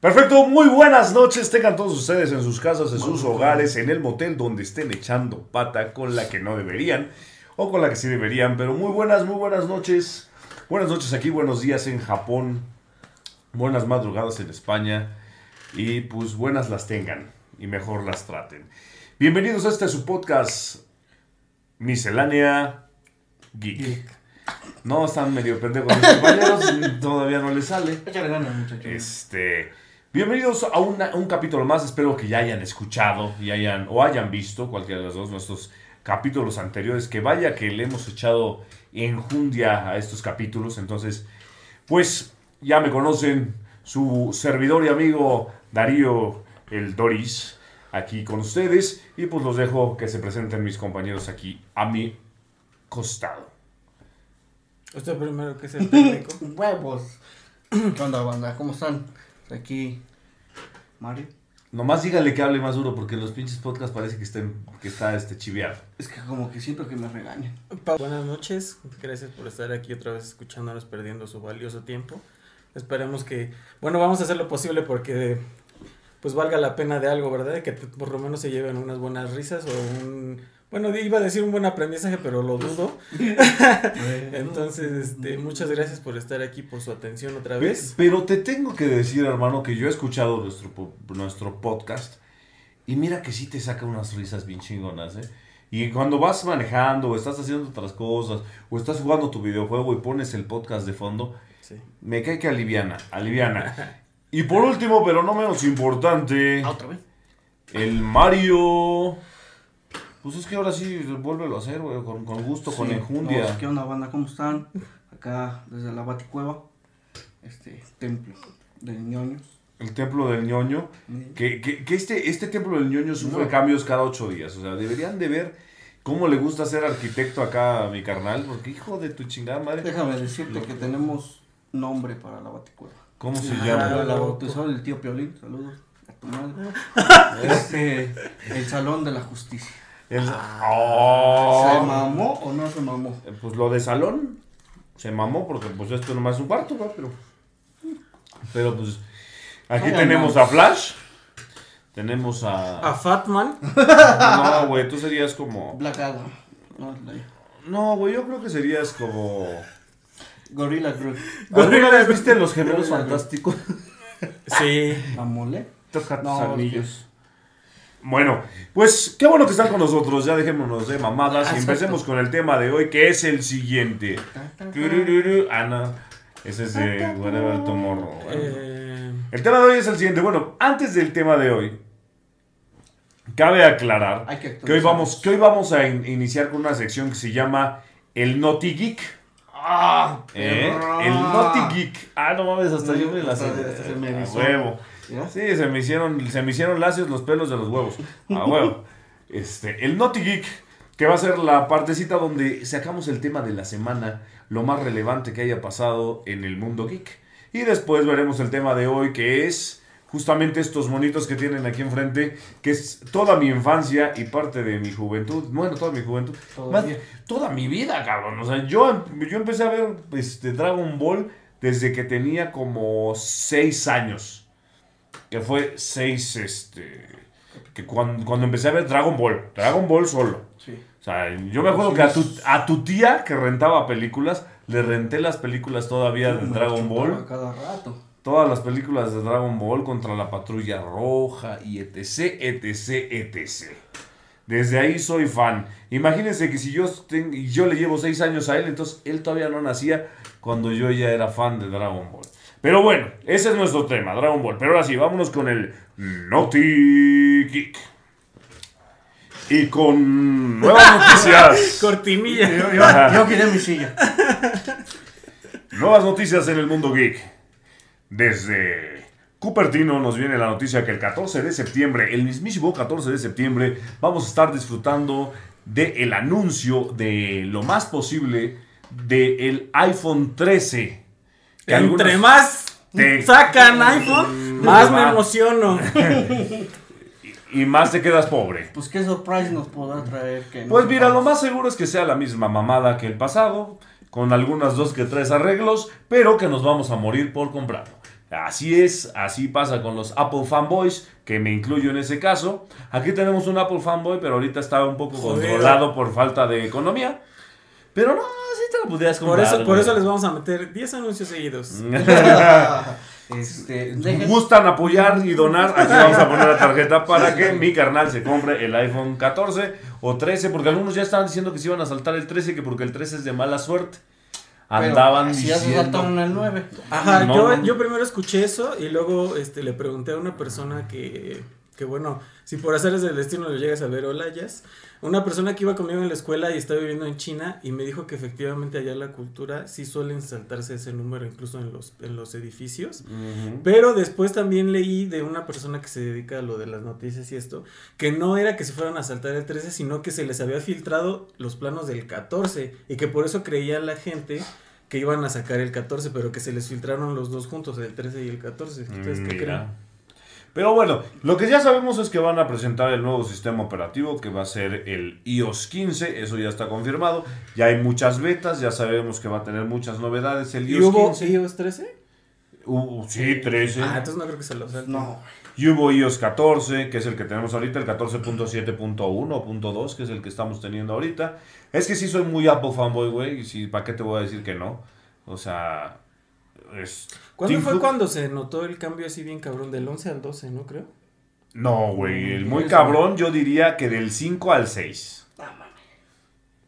Perfecto, muy buenas noches. Tengan todos ustedes en sus casas, en sus hogares, en el motel donde estén echando pata con la que no deberían o con la que sí deberían. Pero muy buenas, muy buenas noches. Buenas noches aquí, buenos días en Japón. Buenas madrugadas en España. Y pues buenas las tengan y mejor las traten. Bienvenidos a este su podcast Miscelánea Geek. No, están medio pendejos mis compañeros, todavía no les sale. Échale ganas, muchachos. Este, bienvenidos a una- un capítulo más. Espero que ya hayan escuchado y hayan, o hayan visto cualquiera de los dos nuestros capítulos anteriores. Que vaya que le hemos echado enjundia a estos capítulos. Entonces, pues ya me conocen su servidor y amigo Darío el Doris aquí con ustedes. Y pues los dejo que se presenten mis compañeros aquí a mi costado. Usted primero que es el técnico. Huevos. ¿Qué onda, banda? ¿Cómo están? Aquí, Mario. Nomás dígale que hable más duro porque en los pinches podcasts parece que, estén, que está este chiveado. Es que como que siento que me regañan. Pa- Buenas noches, gracias por estar aquí otra vez escuchándonos perdiendo su valioso tiempo. Esperemos que, bueno, vamos a hacer lo posible porque pues valga la pena de algo, ¿verdad? Que t- por lo menos se lleven unas buenas risas o un, bueno, iba a decir un buen aprendizaje, pero lo dudo. Entonces, este, muchas gracias por estar aquí, por su atención otra vez. Pero te tengo que decir, hermano, que yo he escuchado nuestro, nuestro podcast y mira que sí te saca unas risas bien chingonas, ¿eh? Y cuando vas manejando o estás haciendo otras cosas o estás jugando tu videojuego y pones el podcast de fondo, Sí. me cae que aliviana, aliviana. Y por último, pero no menos importante, Ah, otra vez. el Mario... Pues es que ahora sí, vuélvelo a hacer, güey, con, con gusto, con Sí. enjundia. No, ¿Qué onda, banda? ¿Cómo están? Acá, desde la Baticueva. Este, templo de ñoños. El templo del ñoño. Que, que, que este, este templo del ñoño sufre No. cambios cada ocho días. O sea, deberían de ver cómo le gusta ser arquitecto acá a mi carnal. Porque hijo de tu chingada madre. Déjame decirte que tenemos nombre para la Baticueva. ¿Cómo se Ah, llama? la bautizó el tío Piolín. Saludos a tu madre. Este, el Salón de la Justicia. ¿Se ¡Oh! mamó o no se mamó? Pues lo de salón se mamó porque pues esto nomás es un cuarto, ¿no? Pero, pero pues aquí tenemos no. a Flash. Tenemos A a... Fatman, No, güey, tú serías como... Black Adam. No, güey, yo creo que serías como... Gorilla Groot. ¿Alguna vez viste Los Gemelos Fantásticos? sí. ¿La mole? Toca tus No, anillos. Bueno, pues qué bueno que están con nosotros. Ya dejémonos de mamadas y empecemos con el tema de hoy, que es el siguiente. Turururu. Ah. Ese es de Whatever Tomorrow. Bueno. Eh, El tema de hoy es el siguiente. Bueno, antes del tema de hoy, cabe aclarar que que hoy vamos, que hoy vamos a in- iniciar con una sección que se llama El Naughty Geek. ¡Ah! ¿eh? El Naughty Geek. Ah, no mames, hasta yo me la sé. Hasta- hasta se me A erizó. huevo. ¿Ya? Sí, se me hicieron, se me hicieron lacios los pelos de los huevos. A huevo. Este, el Naughty Geek, que va a ser la partecita donde sacamos el tema de la semana, lo más relevante que haya pasado en el mundo geek. Y después veremos el tema de hoy, que es justamente estos monitos que tienen aquí enfrente, que es toda mi infancia y parte de mi juventud. Bueno, toda mi juventud. Más, toda mi vida, cabrón. O sea, yo, yo empecé a ver este, Dragon Ball desde que tenía como 6 años. Que fue 6, este... Que cuando, cuando empecé a ver Dragon Ball. Dragon Ball solo. Sí. O sea, yo me acuerdo que a tu, a tu tía que rentaba películas, le renté las películas todavía de Dragon Ball. Cada rato. Todas las películas de Dragon Ball contra la Patrulla Roja y etc, etc, etc. Desde ahí soy fan. Imagínense que si yo, ten- y yo le llevo 6 años a él, entonces él todavía no nacía cuando yo ya era fan de Dragon Ball. Pero bueno, ese es nuestro tema, Dragon Ball. Pero ahora sí, vámonos con el Naughty Geek. Y con nuevas noticias. cortinilla. Yo, yo, yo quería mi silla. Nuevas noticias en el mundo geek. Desde Cupertino nos viene la noticia que el 14 de septiembre, el mismísimo 14 de septiembre, vamos a estar disfrutando del anuncio de lo más posible del iPhone 13. Que Entre algunos- más te- sacan iPhone, más me emociono. y más te quedas pobre. Pues qué surprise nos podrá traer que no Pues mira, lo más seguro es que sea la misma mamada que el pasado, con algunas dos que tres arreglos, pero que nos vamos a morir por comprarlo. Así es, así pasa con los Apple fanboys, que me incluyo en ese caso. Aquí tenemos un Apple fanboy, pero ahorita está un poco Joder. controlado por falta de economía. Pero no, sí te lo podrías Por comprar. eso, por eso les vamos a meter 10 anuncios seguidos. este, gustan apoyar y donar, aquí vamos a poner la tarjeta para que mi carnal se compre el iPhone 14 o 13, porque algunos ya estaban diciendo que se iban a saltar el 13, que porque el 13 es de mala suerte. pero Andaban si ya se diciendo... saltaron el 9. Ajá, No, yo, no. yo primero escuché eso y luego este, le pregunté a una persona que, que, bueno, si por hacerles del destino lo llegas a ver, hola, Jazz. Una persona que iba conmigo en la escuela y está viviendo en China y me dijo que efectivamente allá la cultura sí suelen saltarse ese número incluso en los, en los edificios. Pero después también leí de una persona que se dedica a lo de las noticias y esto, que no era que se fueran a saltar el 13, sino que se les había filtrado los planos del 14 y que por eso creía la gente que iban a sacar el 14, pero que se les filtraron los dos juntos, el 13 y el 14. ¿Ustedes qué creen? Pero bueno, lo que ya sabemos es que van a presentar el nuevo sistema operativo que va a ser el iOS 15, eso ya está confirmado. Ya hay muchas betas, ya sabemos que va a tener muchas novedades el ¿Y iOS hubo 15. iOS 13? Uh, sí, 13. Ah, entonces no creo que se lo salten. No, Y hubo iOS 14, que es el que tenemos ahorita, el 14.7.1 o .2, que es el que estamos teniendo ahorita. Es que sí soy muy Apple fanboy, güey, y sí, ¿para qué te voy a decir que no? O sea, es... ¿Cuándo Tim fue Cook- cuando se notó el cambio así bien cabrón? Del 11 al 12, ¿no creo? No, güey, el Mm, muy eso. cabrón yo diría que del 5 al 6.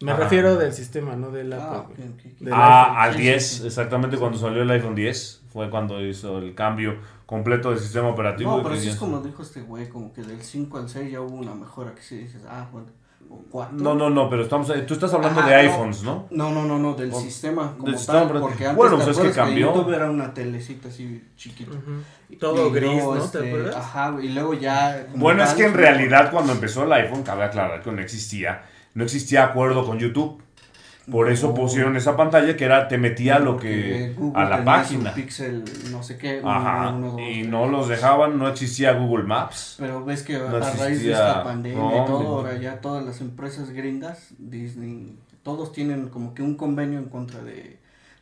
Me Ah. refiero del sistema, no del Ah, Apple. Del Ah, al Sí, 10, sí, sí. exactamente cuando salió el iPhone 10, fue cuando hizo el cambio completo del sistema operativo. No, pero sí es como dijo este güey, como que del 5 al 6 ya hubo una mejora que sí dices, ah, bueno, o 4. No, no, no, pero estamos, tú estás hablando Ajá, de no. iPhones, ¿no? No, no, no, no, del O- sistema como del tal, sistema operativo. porque antes Bueno, pues es que cambió. YouTube era una telecita así chiquita. Todo Y gris, luego, ¿no? este, ¿Te acuerdas? Ajá, y luego ya... Bueno, es que en realidad cuando empezó el iPhone, cabe aclarar que no existía, no existía acuerdo con YouTube. Por eso pusieron esa pantalla que era, te metía lo que, Google a la página. Pixel, no sé qué. Ajá, uno, y no los dejaban, no existía Google Maps. Pero ves que No a raíz de esta pandemia no, y todo, ahora ya todas las empresas gringas, Disney, todos tienen como que un convenio en contra de,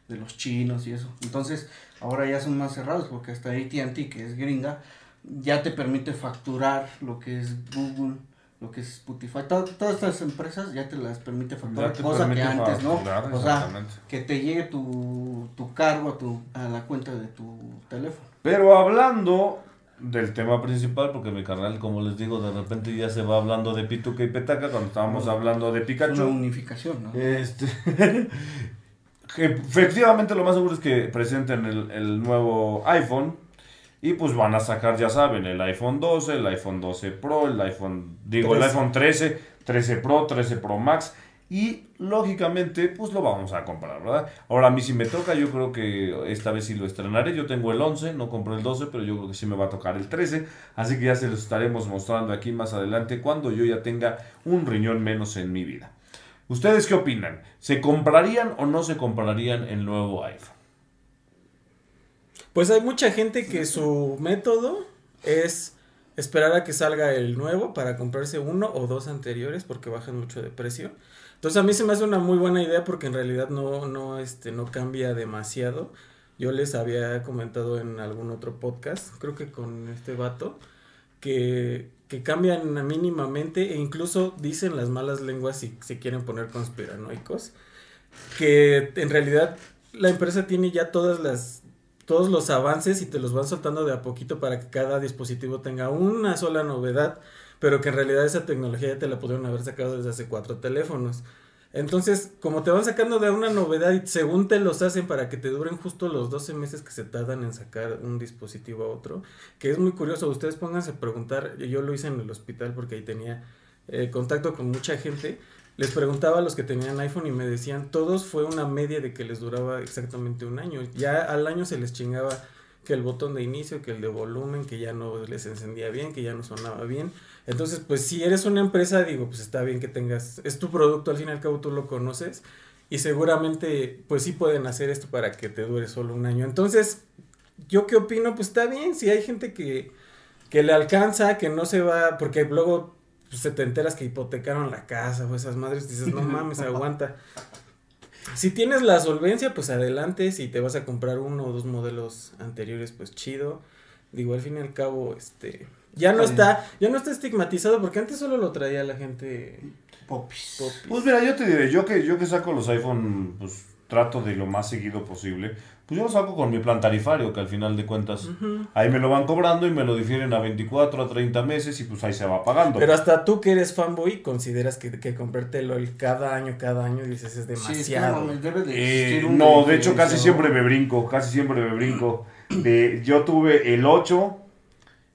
de los chinos y eso. Entonces, ahora ya son más cerrados porque hasta AT&T, que es gringa, ya te permite facturar lo que es Google, lo que es Spotify. To- todas estas empresas ya te las permite facturar, te cosa que antes no. O sea, que te llegue tu, tu cargo a, tu, a la cuenta de tu teléfono. Pero hablando del tema principal, porque mi carnal, como les digo, de repente ya se va hablando de Pituca y Petaca cuando estábamos No. hablando de Es una Pikachu. unificación, ¿no? Este, efectivamente lo más seguro es que presenten el, el nuevo iPhone y pues van a sacar, ya saben, el iPhone 12, el iPhone 12 Pro, el iPhone, digo, el 13. iPhone 13, 13 Pro, 13 Pro Max y lógicamente pues lo vamos a comprar, ¿verdad? Ahora a mí si me toca, yo creo que esta vez sí lo estrenaré, yo tengo el 11, no compré el 12, pero yo creo que sí me va a tocar el 13, así que ya se los estaremos mostrando aquí más adelante cuando yo ya tenga un riñón menos en mi vida. ¿Ustedes qué opinan? ¿Se comprarían o no se comprarían el nuevo iPhone? Pues hay mucha gente que su método es esperar a que salga el nuevo para comprarse uno o dos anteriores porque bajan mucho de precio. Entonces a mí se me hace una muy buena idea porque en realidad no, no, este, no cambia demasiado. Yo les había comentado en algún otro podcast, creo que con este vato, que, que cambian mínimamente e incluso dicen las malas lenguas si se quieren poner conspiranoicos, que en realidad la empresa tiene ya todas las todos los avances y te los van soltando de a poquito para que cada dispositivo tenga una sola novedad, pero que en realidad esa tecnología ya te la pudieron haber sacado desde hace cuatro teléfonos. Entonces, como te van sacando de una novedad y según te los hacen para que te duren justo los 12 meses que se tardan en sacar un dispositivo a otro, que es muy curioso, ustedes pónganse a preguntar, yo lo hice en el hospital porque ahí tenía eh, contacto con mucha gente, les preguntaba a los que tenían iPhone y me decían, todos fue una media de que les duraba exactamente un año. Ya al año se les chingaba que el botón de inicio, que el de volumen, que ya no les encendía bien, que ya no sonaba bien. Entonces, pues si eres una empresa, digo, pues está bien que tengas, es tu producto, al fin y al cabo tú lo conoces y seguramente, pues sí pueden hacer esto para que te dure solo un año. Entonces, yo qué opino, pues está bien, si hay gente que, que le alcanza, que no se va, porque luego pues, se te enteras que hipotecaron la casa o esas madres, dices, no mames, aguanta. si tienes la solvencia, pues adelante. Si te vas a comprar uno o dos modelos anteriores, pues chido. Digo, al fin y al cabo, este. Ya no está, ya no está estigmatizado porque antes solo lo traía la gente Popis. popis. Pues mira, yo te diré, yo que, yo que saco los iPhone, pues trato de lo más seguido posible. Pues yo lo saco con mi plan tarifario, que al final de cuentas Ujú. ahí me lo van cobrando y me lo difieren a 24, a 30 meses y pues ahí se va pagando. Pero hasta tú que eres fanboy, consideras que, que comprártelo el cada año, cada año, dices es Sí, es que demasiado. no, debe de Eh, no, de hecho casi siempre me brinco, casi siempre me brinco. De, yo tuve el 8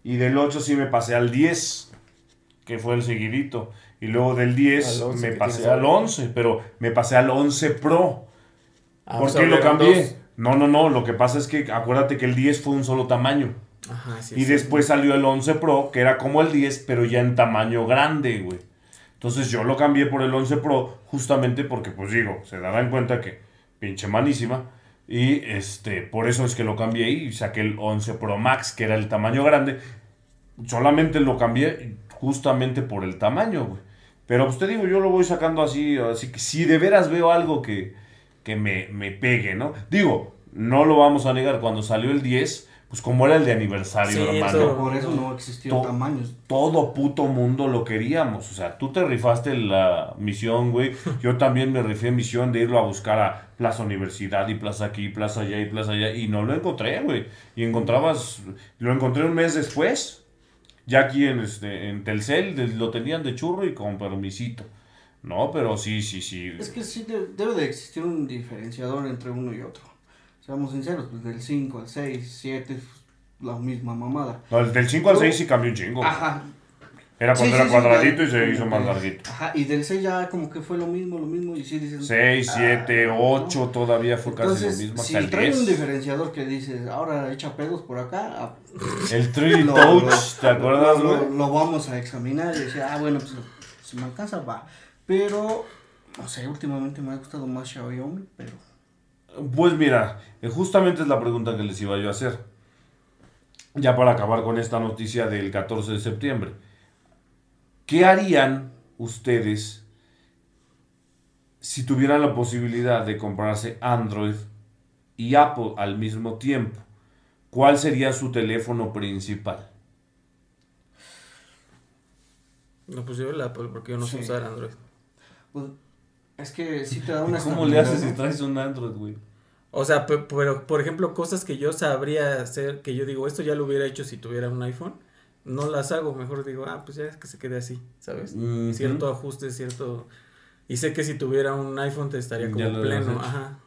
y del 8 sí me pasé al 10, que fue el seguidito. Y luego del 10 Al 11 me pasé al ahora. 11, pero me pasé al 11 Pro. Ah, ¿Por qué lo cambié? dos. No, no, no, lo que pasa es que acuérdate que el 10 fue un solo tamaño. Ajá, sí, Y sí. después salió el 11 Pro, que era como el 10, pero ya en tamaño grande, güey. Entonces yo lo cambié por el 11 Pro justamente porque, pues digo, se darán cuenta que pinche manísima. Y este, por eso es que lo cambié y saqué el 11 Pro Max, que era el tamaño grande. Solamente lo cambié justamente por el tamaño, güey. Pero pues te digo, yo lo voy sacando así, así que si de veras veo algo que, que me, me pegue, ¿no? Digo, no lo vamos a negar, cuando salió el 10, pues como era el de aniversario, Sí, hermano, eso- Por eso no To- tamaños. todo puto mundo lo queríamos. O sea, tú te rifaste la misión, güey. Yo también me rifé misión de irlo a buscar a Plaza Universidad y Plaza aquí, Plaza allá y Plaza allá. Y no lo encontré, güey. Y encontrabas, lo encontré un mes después. Ya aquí en, este, en Telcel lo tenían de churro y con permisito. No, pero sí, sí, sí. Es que sí de- debe de existir un diferenciador entre uno y otro. Seamos sinceros, pues del 5 al 6, 7, la misma mamada. No, el del 5 al 6 sí cambió un chingo. Ajá. Era cuando Sí, era sí, sí, cuadradito ya- y se hizo más larguito. Ajá, y del 6 ya como que fue lo mismo, lo mismo, y sí dices... 6, 7, ah, 8 todavía fue casi Entonces, lo mismo. si Hasta el trae un 10. diferenciador que dices, ahora echa pedos por acá, El 3 Lo- Touch, lo- ¿te acuerdas, lo, güey? lo vamos a examinar y decir, ah, bueno, pues si me alcanza, va. Pero, no sé, últimamente me ha gustado más Xiaomi, pero... Pues mira, eh, justamente es la pregunta que les iba yo a hacer. Ya para acabar con esta noticia del 14 de septiembre. ¿Qué harían ustedes si tuvieran la posibilidad de comprarse Android y Apple al mismo tiempo? ¿Cuál sería su teléfono principal? No, pues yo el Apple, porque yo no sé Sí. usar Android. Pues, es que sí te da una ¿Cómo le haces si traes un Android, güey? O sea, pe- pero por ejemplo, cosas que yo sabría hacer, que yo digo, esto ya lo hubiera hecho si tuviera un iPhone, no las hago, mejor digo, ah, pues ya es que se quede así, ¿sabes? Cierto ajuste, cierto... Y sé que si tuviera un iPhone te estaría como pleno, ajá.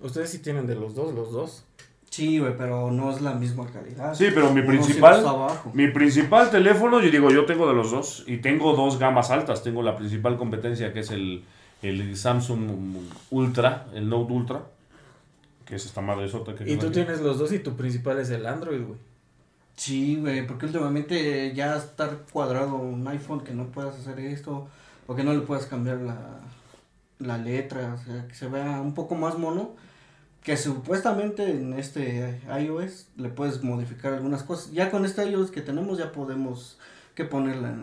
Ustedes sí tienen de los dos, los dos. Sí, güey, pero no es la misma calidad. Sí, pero mi Uno principal, siempre está abajo. mi principal teléfono, yo digo, yo tengo de los dos y tengo dos gamas altas. Tengo la principal competencia que es el, el Samsung Ultra, el Note Ultra, que es esta madre sota que Y tú aquí. tienes los dos y tu principal es el Android, güey. Sí, güey, porque últimamente ya estar cuadrado un iPhone que no puedas hacer esto o que no le puedas cambiar la, la letra, o sea, que se vea un poco más mono, que supuestamente en este iOS le puedes modificar algunas cosas. Ya con este iOS que tenemos ya podemos que ponerla,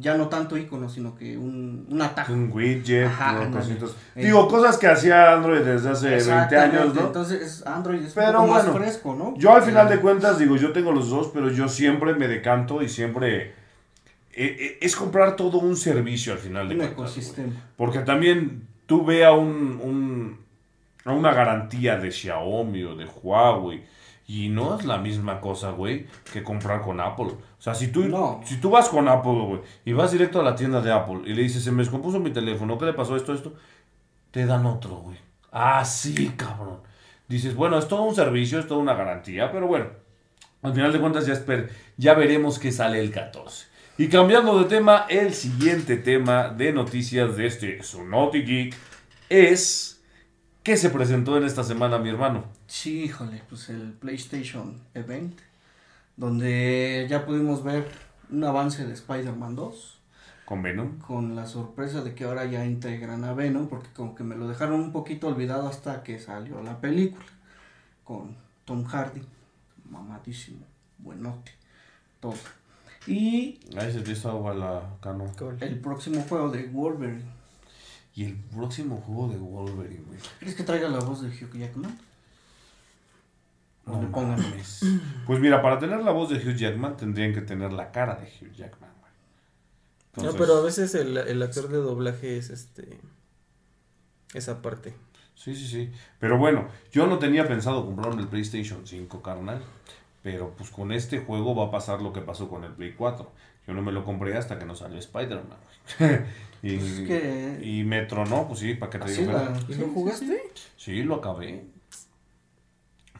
ya no tanto icono, sino que un, un atajo. Un widget, Ajá. Digo, cosas que hacía Android desde hace 20 Exactamente, años, ¿no? Entonces es Android es Pero un poco más bueno, fresco, ¿no? Yo al final de cuentas digo, yo tengo los dos, pero yo siempre me decanto y siempre... eh, eh, es comprar todo un servicio al final de un cuentas. ecosistema. Porque también tú ve a, un, un- a una garantía de Xiaomi o de Huawei y no es la misma cosa, güey, que comprar con Apple. O sea, si tú, No. si tú vas con Apple, güey, y vas directo a la tienda de Apple y le dices, se me descompuso mi teléfono, ¿qué le pasó esto, esto? Te dan otro, güey. Ah, sí, cabrón. Dices, bueno, es todo un servicio, es toda una garantía, pero bueno, al final de cuentas ya, esper- ya veremos qué sale el 14. Y cambiando de tema, el siguiente tema de noticias de este Sunoti Geek es ¿qué se presentó en esta semana, mi hermano? Sí, híjole, pues el PlayStation Event, donde ya pudimos ver un avance de Spider-Man 2, Con Venom. con la sorpresa de que ahora ya integran a Venom, porque como que me lo dejaron un poquito olvidado hasta que salió la película, con Tom Hardy, mamadísimo, buenote, todo. Y Ahí se te hizo agua la cano. el próximo juego de Wolverine. Y el próximo juego de Wolverine, güey. ¿Crees que traiga la voz de Hugh Jackman? No le pongan. Pues mira, para tener la voz de Hugh Jackman tendrían que tener la cara de Hugh Jackman, güey. No, pero a veces el, el actor de doblaje es este. Esa parte. Sí, sí, sí. Pero bueno, yo no tenía pensado comprarme el PlayStation 5, carnal. Pero pues con este juego va a pasar lo que pasó con el Play 4. Yo no me lo compré hasta que no salió Spider-Man. y, Pues es que- y me tronó, pues sí, para que te digo. la-. ¿Y Sí, lo sí, jugaste? Sí, lo acabé.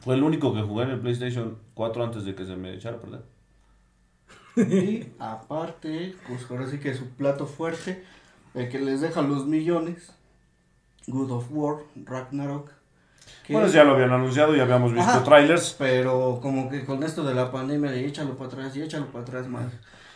Fue el único que jugué en el PlayStation 4 antes de que se me echara a perder. Y aparte, pues ahora sí que su plato fuerte, el que les deja los millones, Good of War, Ragnarok. que- Bueno, ya lo habían anunciado, ya habíamos visto Ajá. trailers. Pero como que con esto de la pandemia, de échalo para atrás y échalo para atrás más.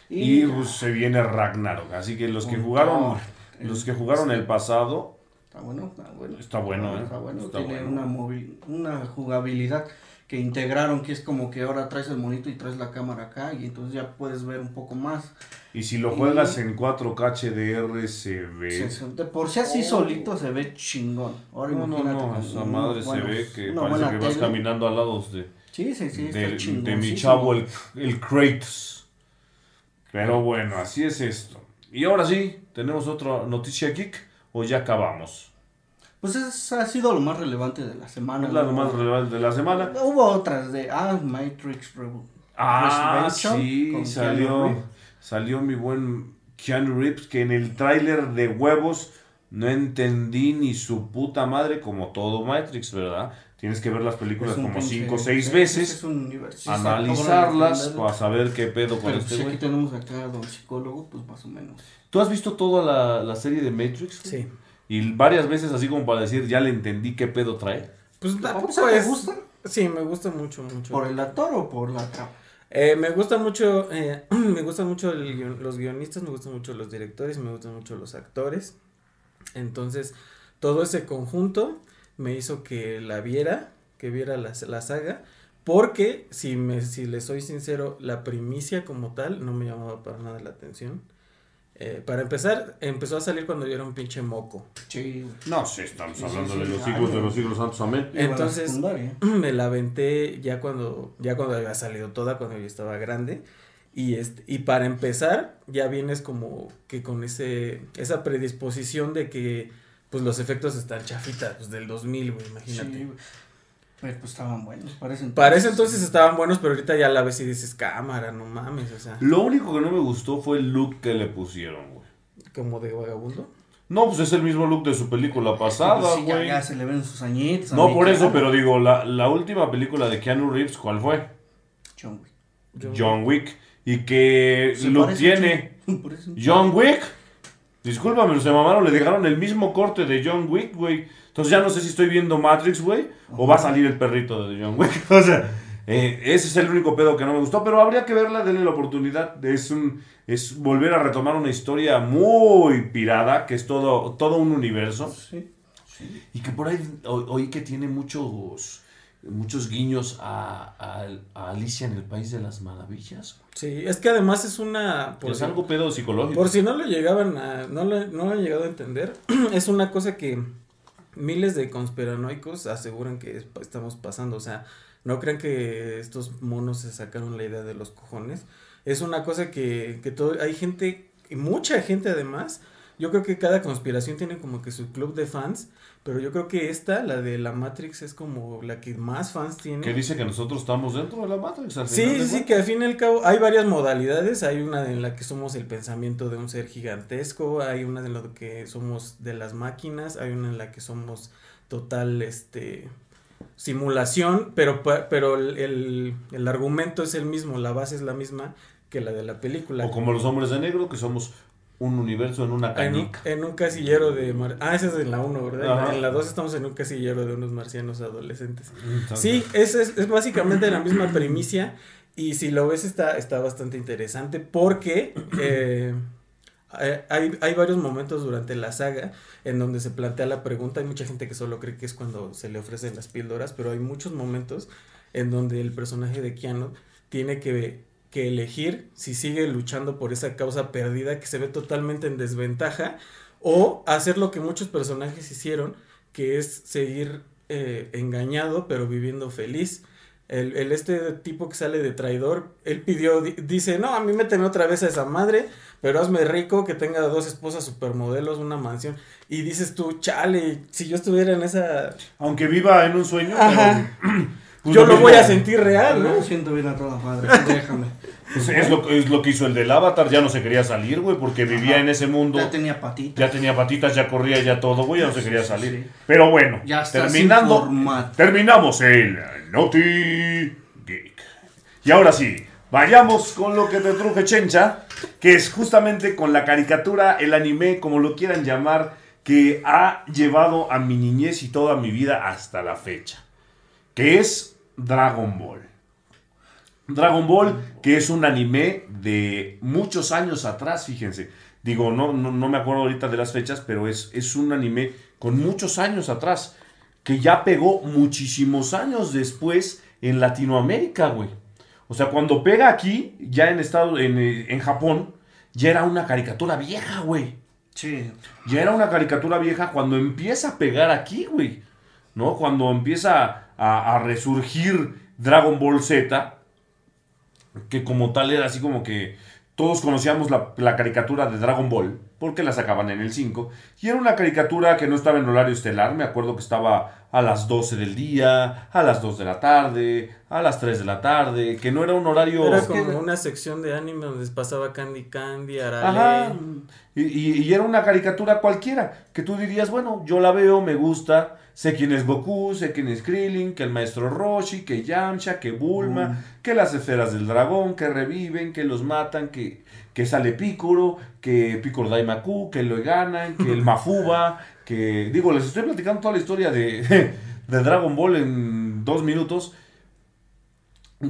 Y pues, se viene Ragnarok. Así que los que jugaron, Thor, los el- que jugaron el pasado, Está bueno, está bueno. Está bueno, ¿eh? Está bueno, Está tiene bueno. Una, móvil, una jugabilidad que integraron, que es como que ahora traes el monito y traes la cámara acá y entonces ya puedes ver un poco más. y si lo Y- juegas en 4K HDR se ve... Se- de por sí así Oh. solito se ve chingón. Ahora No, no, imagínate. no, con esa madre se ve que parece que vas caminando al lado de, Sí, sí, sí, de, mi chavo, el, el Kratos. Pero bueno, así es esto. Y ahora sí, ¿tenemos otra noticia geek o ya acabamos? Pues es, ha sido lo más relevante de la semana. Es la ¿no? más relevante de la semana. Hubo otras de ah, Matrix Ah, sí, salió, salió mi buen Keanu Reeves, que en el tráiler de huevos no entendí ni su puta madre como todo Matrix, ¿verdad? Tienes que ver las películas como pinche- cinco o seis es- veces, Es un universo. Sí, está analizarlas para saber qué pedo con Pero este si aquí tenemos acá a don psicólogo, pues más o menos. ¿Tú has visto toda la, la serie de Matrix? Sí. Y varias veces así como para decir, ya le entendí qué pedo trae. Pues ¿A tampoco poco te es- gusta? Sí, me gusta mucho, mucho. ¿Por el actor o por la trama? Eh, me gusta mucho, eh, me gustan mucho el guion- los guionistas, me gustan mucho los directores, me gustan mucho los actores. Entonces, todo ese conjunto me hizo que la viera, que viera la, la saga, porque si me, si le soy sincero, la primicia como tal no me llamaba para nada la atención. Eh, para empezar, empezó a salir cuando yo era un pinche moco. Sí. No sé, estamos Sí, hablando sí, de sí, los claro. siglos de los siglos santos, amén. Entonces- me la aventé ya cuando ya cuando había salido toda cuando yo estaba grande y este y para empezar ya vienes como que con ese esa predisposición de que pues los efectos están chafitas pues, del 2000 güey imagínate Sí, güey. Pero pues estaban buenos, parece para ese entonces estaban buenos pero ahorita ya la ves y dices cámara no mames o sea Lo único que no me gustó fue el look que le pusieron, güey. como de vagabundo No, pues es el mismo look de su película pasada, Pues sí, ya, güey. ya se le ven sus añitos. No por eso, pero digo, la, la última película de Keanu Reeves, ¿cuál fue? John Wick. John Wick. Y que Se lo tiene John Wick. Discúlpame, se mamaron, le dejaron el mismo corte de John Wick, güey. Entonces ya no sé si estoy viendo Matrix, güey, o va a salir el perrito de John Wick. O sea, eh, ese es el único pedo que no me gustó, pero habría que verla, denle la oportunidad. Es un es volver a retomar una historia muy pirada, que es todo, todo un universo. Sí, sí. Y que por ahí oí que tiene muchos muchos guiños a, a- a Alicia en el País de las Maravillas. sí es que además es una por es si- algo pedo psicológico. Por si no lo llegaban a, no lo, no lo han llegado a entender, es una cosa que miles de conspiranoicos aseguran que es- estamos pasando, o sea, no crean que estos monos se sacaron la idea de los cojones, es una cosa que, que todo, hay gente, y mucha gente además, yo creo que cada conspiración tiene como que su club de fans, pero yo creo que esta, la de la Matrix, es como la que más fans tiene. que dice que nosotros estamos dentro de la Matrix. al Sí, final sí, sí, que al fin y al cabo hay varias modalidades. Hay una en la que somos el pensamiento de un ser gigantesco, hay una en la que somos de las máquinas, hay una en la que somos total, este, simulación, pero, pero el, el, el argumento es el mismo, la base es la misma que la de la película. O como los hombres de negro, que somos un universo en una canica. en un casillero de... mar- Ah, esa es en la 1, ¿verdad? En la- Ajá. En la 2 estamos en un casillero de unos marcianos adolescentes. Entonces, Sí, es, es, es básicamente la misma premicia y si lo ves está, está bastante interesante porque eh, hay, hay varios momentos durante la saga en donde se plantea la pregunta, hay mucha gente que solo cree que es cuando se le ofrecen las píldoras, pero hay muchos momentos en donde el personaje de Keanu tiene que, que elegir si sigue luchando por esa causa perdida que se ve totalmente en desventaja O hacer lo que muchos personajes hicieron, que es seguir eh, engañado pero viviendo feliz. El, el, este tipo que sale de traidor, él pidió, di- dice, no, a mí méteme otra vez a esa madre, pero hazme rico, que tenga dos esposas supermodelos, una mansión. Y dices tú, chale, si yo estuviera en esa... Aunque viva en un sueño, Ajá. pero, pues yo lo voy a sentir real, No siento bien a toda madre, déjame. Es, es lo, es lo que hizo el del Avatar, ya no se quería salir, güey, porque vivía Ajá. en ese mundo. Ya tenía patitas. Ya tenía patitas, ya corría, ya todo, güey, ya no se quería salir. sí. Pero bueno, Ya terminando, terminamos el Naughty Geek. Y ahora sí, vayamos con lo que te truje Chencha, que es justamente con la caricatura, el anime, como lo quieran llamar, que ha llevado a mi niñez y toda mi vida hasta la fecha, que es Dragon Ball. Dragon Ball, que es un anime de muchos años atrás, fíjense. Digo, no, no, no me acuerdo ahorita de las fechas, pero es, es un anime con muchos años atrás, que ya pegó muchísimos años después en Latinoamérica, güey. O sea, cuando pega aquí, ya en, estado, en, eh, en Japón, ya era una caricatura vieja, güey. Sí. Ya era una caricatura vieja cuando empieza a pegar aquí, güey. ¿No? Cuando empieza a, resurgir Dragon Ball Z, que como tal era así como que todos conocíamos la, la caricatura de Dragon Ball, porque la sacaban en el 5, y era una caricatura que no estaba en horario estelar, me acuerdo que estaba a las 12 del día, a las 2 de la tarde, a las 3 de la tarde, que no era un horario... Era que- como una sección de anime donde pasaba Candy Candy, Ajá. Arale. Y, y- y era una caricatura cualquiera, que tú dirías, bueno, yo la veo, me gusta, sé quién es Goku, sé quién es Krillin, que el maestro Roshi, que Yamcha, que Bulma, Mm. que las esferas del dragón, que reviven, que los matan, que, que sale Piccolo, que Piccolo Daimaku, que lo ganan, que el Mafuba, que... Digo, les estoy platicando toda la historia de, de Dragon Ball en dos minutos,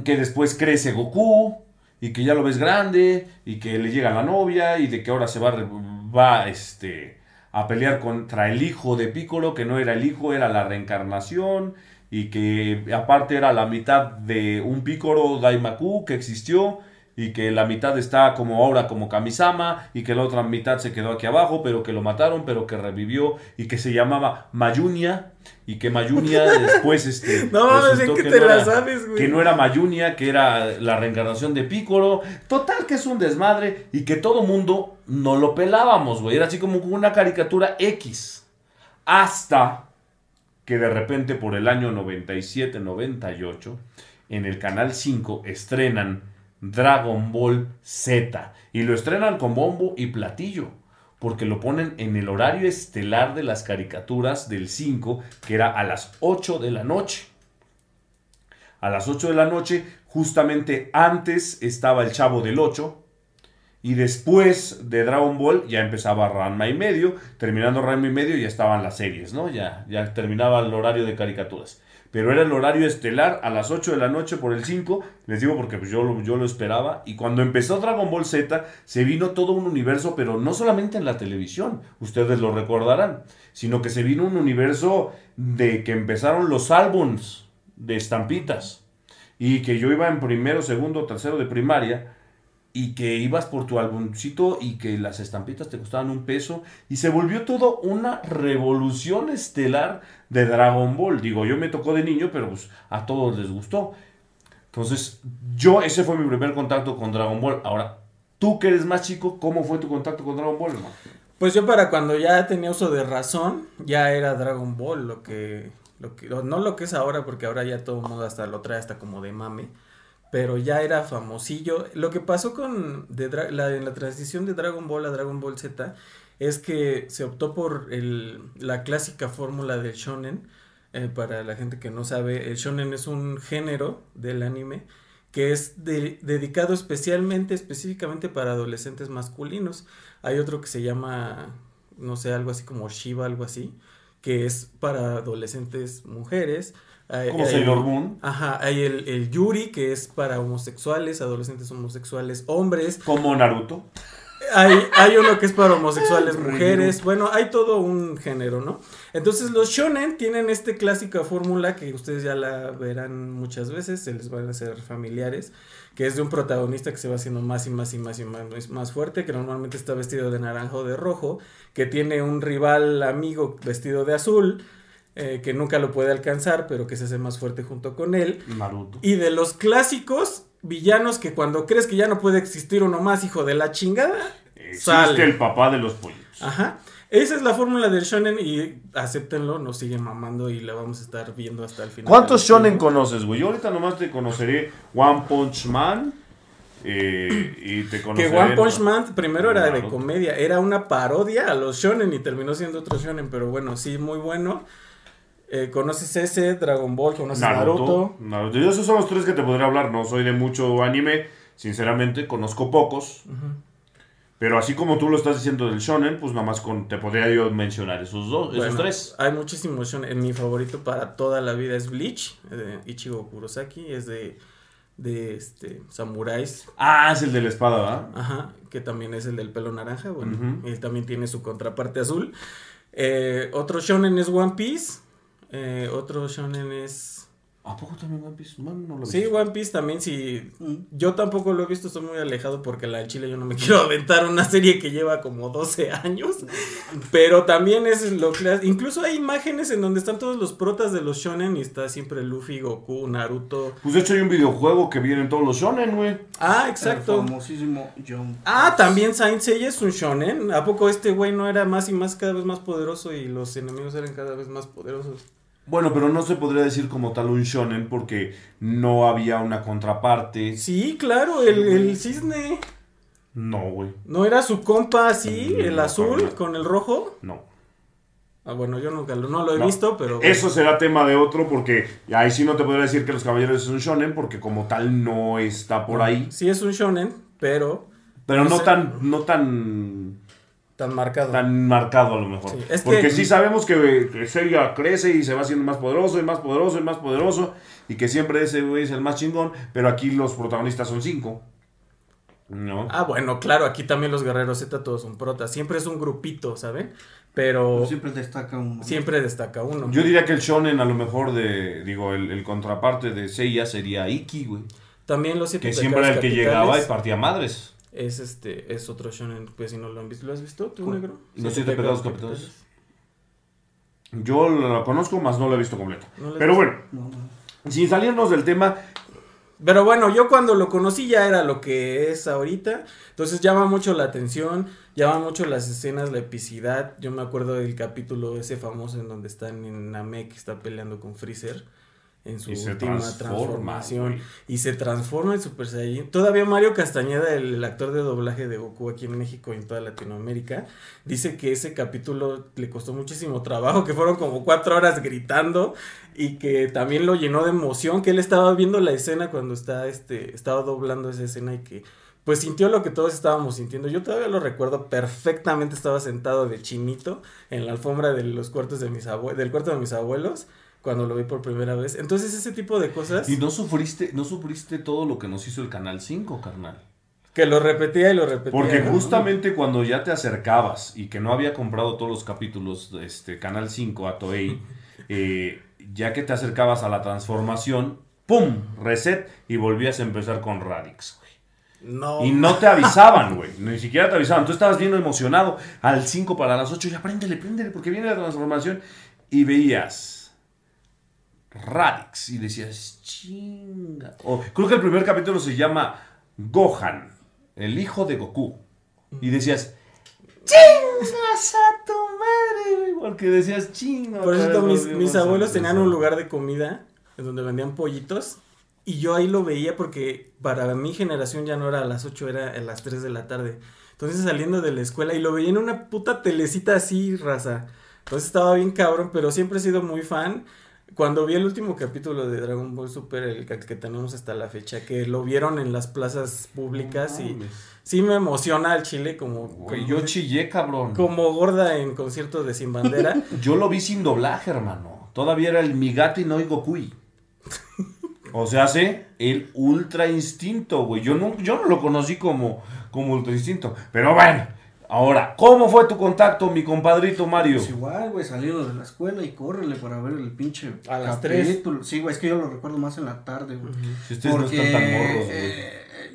que después crece Goku y que ya lo ves grande y que le llega la novia y de que ahora se va, va este, a pelear contra el hijo de Piccolo, que no era el hijo, era la reencarnación y que aparte era la mitad de un Piccolo Daimaku que existió y que la mitad está como ahora como Kamisama y que la otra mitad se quedó aquí abajo, pero que lo mataron, pero que revivió y que se llamaba Mayunia y que Mayunia después este No mames, resultó ¿en qué que te no la era- sabes, güey? que no era Mayunia, que era la reencarnación de Piccolo. Total que es un desmadre y que todo mundo no lo pelábamos, güey. Era así como una caricatura X. Hasta que de repente por el año 97-98 en el canal 5 estrenan Dragon Ball Z y lo estrenan con bombo y platillo porque lo ponen en el horario estelar de las caricaturas del 5 que era a las 8 de la noche a las 8 de la noche, justamente antes estaba el Chavo del 8, y después de Dragon Ball ya empezaba Ranma y medio, terminando Ranma y medio ya estaban las series, ¿no? Ya, ya terminaba el horario de caricaturas. Pero era el horario estelar a las 8 de la noche por el 5, les digo porque pues yo, lo- yo lo esperaba, y cuando empezó Dragon Ball Z se vino todo un universo, pero no solamente en la televisión, ustedes lo recordarán, sino que se vino un universo de que empezaron los álbums de estampitas y que yo iba en primero, segundo, tercero de primaria y que ibas por tu álbumcito y que las estampitas te costaban un peso y se volvió todo una revolución estelar de Dragon Ball. Digo, yo me tocó de niño, pero pues a todos les gustó. Entonces, yo ese fue mi primer contacto con Dragon Ball. Ahora, tú que eres más chico, ¿cómo fue tu contacto con Dragon Ball? Pues yo para cuando ya tenía uso de razón, ya era Dragon Ball lo que, lo que, no lo que es ahora, porque ahora ya todo el mundo hasta lo trae hasta como de mame, pero ya era famosillo. Lo que pasó con de la, en la transición de Dragon Ball a Dragon Ball Z es que se optó por el, la clásica fórmula del shonen. Eh, para la gente que no sabe, el shonen es un género del anime que es de- dedicado especialmente, específicamente para adolescentes masculinos. Hay otro que se llama, no sé, algo así como Shiva, algo así, que es para adolescentes mujeres. Como Sailor Moon, Ajá, hay el, el Yuri, que es para homosexuales, adolescentes homosexuales, hombres. como Naruto. Hay, hay uno que es para homosexuales, mujeres, bueno, hay todo un género, ¿no? Entonces los shonen tienen este clásica fórmula que ustedes ya la verán muchas veces, se les van a hacer familiares, que es de un protagonista que se va haciendo más y más y más y más, más fuerte, que normalmente está vestido de naranja o de rojo, que tiene un rival amigo vestido de azul, eh, que nunca lo puede alcanzar, pero que se hace más fuerte junto con él. Naruto. Y de los clásicos villanos que cuando crees que ya no puede existir uno más, hijo de la chingada, Existe sale. el papá de los pollitos. Ajá. Esa es la fórmula del shonen y acéptenlo, nos sigue mamando y la vamos a estar viendo hasta el final. ¿Cuántos shonen tiempo. conoces, güey? Yo ahorita nomás te conoceré One Punch Man. eh, y te Que conoceré. One Punch Man primero era de comedia, era una parodia a los shonen y terminó siendo otro shonen, pero bueno, sí, muy bueno. Eh, ¿Conoces ese? Dragon Ball, ¿conoces Naruto? Naruto. Naruto. Yo esos son los tres que te podría hablar. No soy de mucho anime. Sinceramente, conozco pocos. Pero así como tú lo estás diciendo del shonen, pues nada más con, te podría yo mencionar esos dos, esos tres. Hay muchísimos shonen. Mi favorito para toda la vida es Bleach, de Ichigo Kurosaki, es de, de este, samuráis Ah, es el de la espada, ¿verdad? Ajá, que también es el del pelo naranja, bueno, Ujú. él también tiene su contraparte azul. Eh, otro shonen es One Piece, eh, otro shonen es... ¿A poco también One Piece? No, no lo Sí, vi. One Piece también, sí. Mm. Yo tampoco lo he visto, estoy muy alejado porque la de Chile yo no me quiero aventar una serie que lleva como 12 años. Pero también es lo que... Incluso hay imágenes en donde están todos los protas de los shonen y está siempre Luffy, Goku, Naruto. Pues de hecho hay un videojuego que viene en todos los shonen, güey. Ah, El exacto. famosísimo John. Ah, también Saint Seiya es un shonen. ¿A poco este güey no era más y más cada vez más poderoso y los enemigos eran cada vez más poderosos? Bueno, pero no se podría decir como tal un shonen porque no había una contraparte. Sí, claro, el, el cisne. No, güey. ¿No era su compa así, Mm, el azul no. con el rojo? No. Ah, bueno, yo nunca lo, no lo he No. visto, pero... Eso será tema de otro porque ahí sí no te podría decir que los caballeros es un shonen porque como tal no está por ahí. Sí es un shonen, pero Pero No no sé. tan, no tan, tan marcado. tan marcado a lo mejor. Sí, es porque que- sí sabemos que, que Seiya crece y se va haciendo más poderoso y más poderoso y más poderoso y que siempre ese güey es el más chingón, pero aquí los protagonistas son cinco. ¿No? Ah, bueno, claro, aquí también los guerreros Z todos son protas. Siempre es un grupito, ¿saben? Pero Siempre destaca uno. siempre destaca uno. Yo diría que el shonen a lo mejor de, digo, el, el contraparte de Seiya sería Iki, güey. También los siete Que siempre era el que llegaba y partía madres. Es este, es otro shonen, pues si no lo han visto. ¿Lo has visto tú, ¿Cuál? negro? ¿Los siete pecados capitales? Yo lo conozco, más no lo he visto completo. No Pero bueno, No, no. sin salirnos del tema, Pero bueno, yo cuando lo conocí ya era lo que es ahorita. Entonces llama mucho la atención, llama mucho las escenas, la epicidad. Yo me acuerdo del capítulo ese famoso en donde están en Namek, está peleando con Freezer en su Y última transforma, transformación. Y se transforma en Super Saiyan. Todavía Mario Castañeda, el, el actor de doblaje de Goku aquí en México y en toda Latinoamérica, dice que ese capítulo le costó muchísimo trabajo, que fueron como cuatro horas gritando y que también lo llenó de emoción, que él estaba viendo la escena cuando está, este, estaba doblando esa escena y que pues sintió lo que todos estábamos sintiendo. Yo todavía lo recuerdo perfectamente, estaba sentado de chinito en la alfombra de los cuartos de mis abue- del cuarto de mis abuelos cuando lo vi por primera vez. Entonces ese tipo de cosas y no sufriste, no sufriste todo lo que nos hizo el Canal 5, carnal. que lo repetía y lo repetía. Porque ¿no? justamente cuando ya te acercabas y que no había comprado todos los capítulos de este Canal 5 a Toei, eh, ya que te acercabas a la transformación, ¡pum! Reset y volvías a empezar con Radix, güey. No. Y no te avisaban, güey. Ni siquiera te avisaban. Tú estabas bien emocionado al 5 para las 8. Ya préndele, préndele, porque viene la transformación. Y veías Radix y decías, chinga. O, creo que el primer capítulo se llama Gohan, el hijo de Goku. Y decías, chingas a tu madre. Porque decías, chinga. Por eso mis, abuelos tenían empezar". un lugar de comida en donde vendían pollitos y yo ahí lo veía porque para mi generación ya no era a las 8, era a las 3 de la tarde. Entonces saliendo de la escuela y lo veía en una puta telecita así, raza. Entonces estaba bien cabrón, pero siempre he sido muy fan. Cuando vi el último capítulo de Dragon Ball Super, el que tenemos hasta la fecha, que lo vieron en las plazas públicas y sí me emociona al chile como, Güey, como, yo chillé, cabrón. como gorda en conciertos de Sin Bandera. Yo lo vi sin doblaje, hermano. Todavía era el mi gato y no Gokui. O sea, hace el ultra instinto, güey. Yo no, yo no lo conocí como, como ultra instinto. Pero bueno, ahora, ¿cómo fue tu contacto, mi compadrito Mario? Pues igual, güey, saliendo de la escuela y córrele para ver el pinche A las tres. capítulo. Sí, güey, es que yo lo recuerdo más en la tarde, güey. Si ustedes no están tan morros, güey. eh,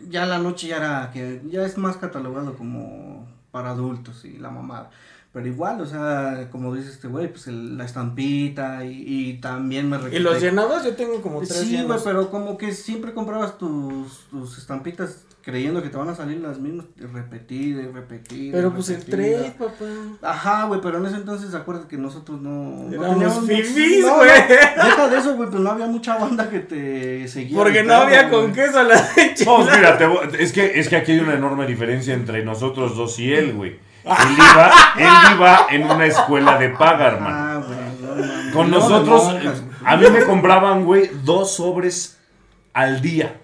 ya la noche ya era que ya es más catalogado como para adultos y la mamada. Pero igual, o sea, como dice este güey, pues el- la estampita y, y también me ¿Y requete- los llenados? Yo tengo como tres Sí, güey, pero como que siempre comprabas tus, tus estampitas creyendo que te van a salir las mismas, y repetir y repetir. Pero pues el trade, papá. Ajá, güey, pero en ese entonces acuérdate que nosotros no. no Éramos teníamos- fifís, no, güey. no, Deja de eso, güey, pues no había mucha banda que te seguía. Porque no había güey. con queso a la leche. No, mira, te voy- es, que, es que aquí hay una enorme diferencia entre nosotros dos y él, güey. Él iba, él iba en una escuela de paga, hermano. Ah, güey, no. Con No, nosotros, a mí me compraban, güey, dos sobres al día.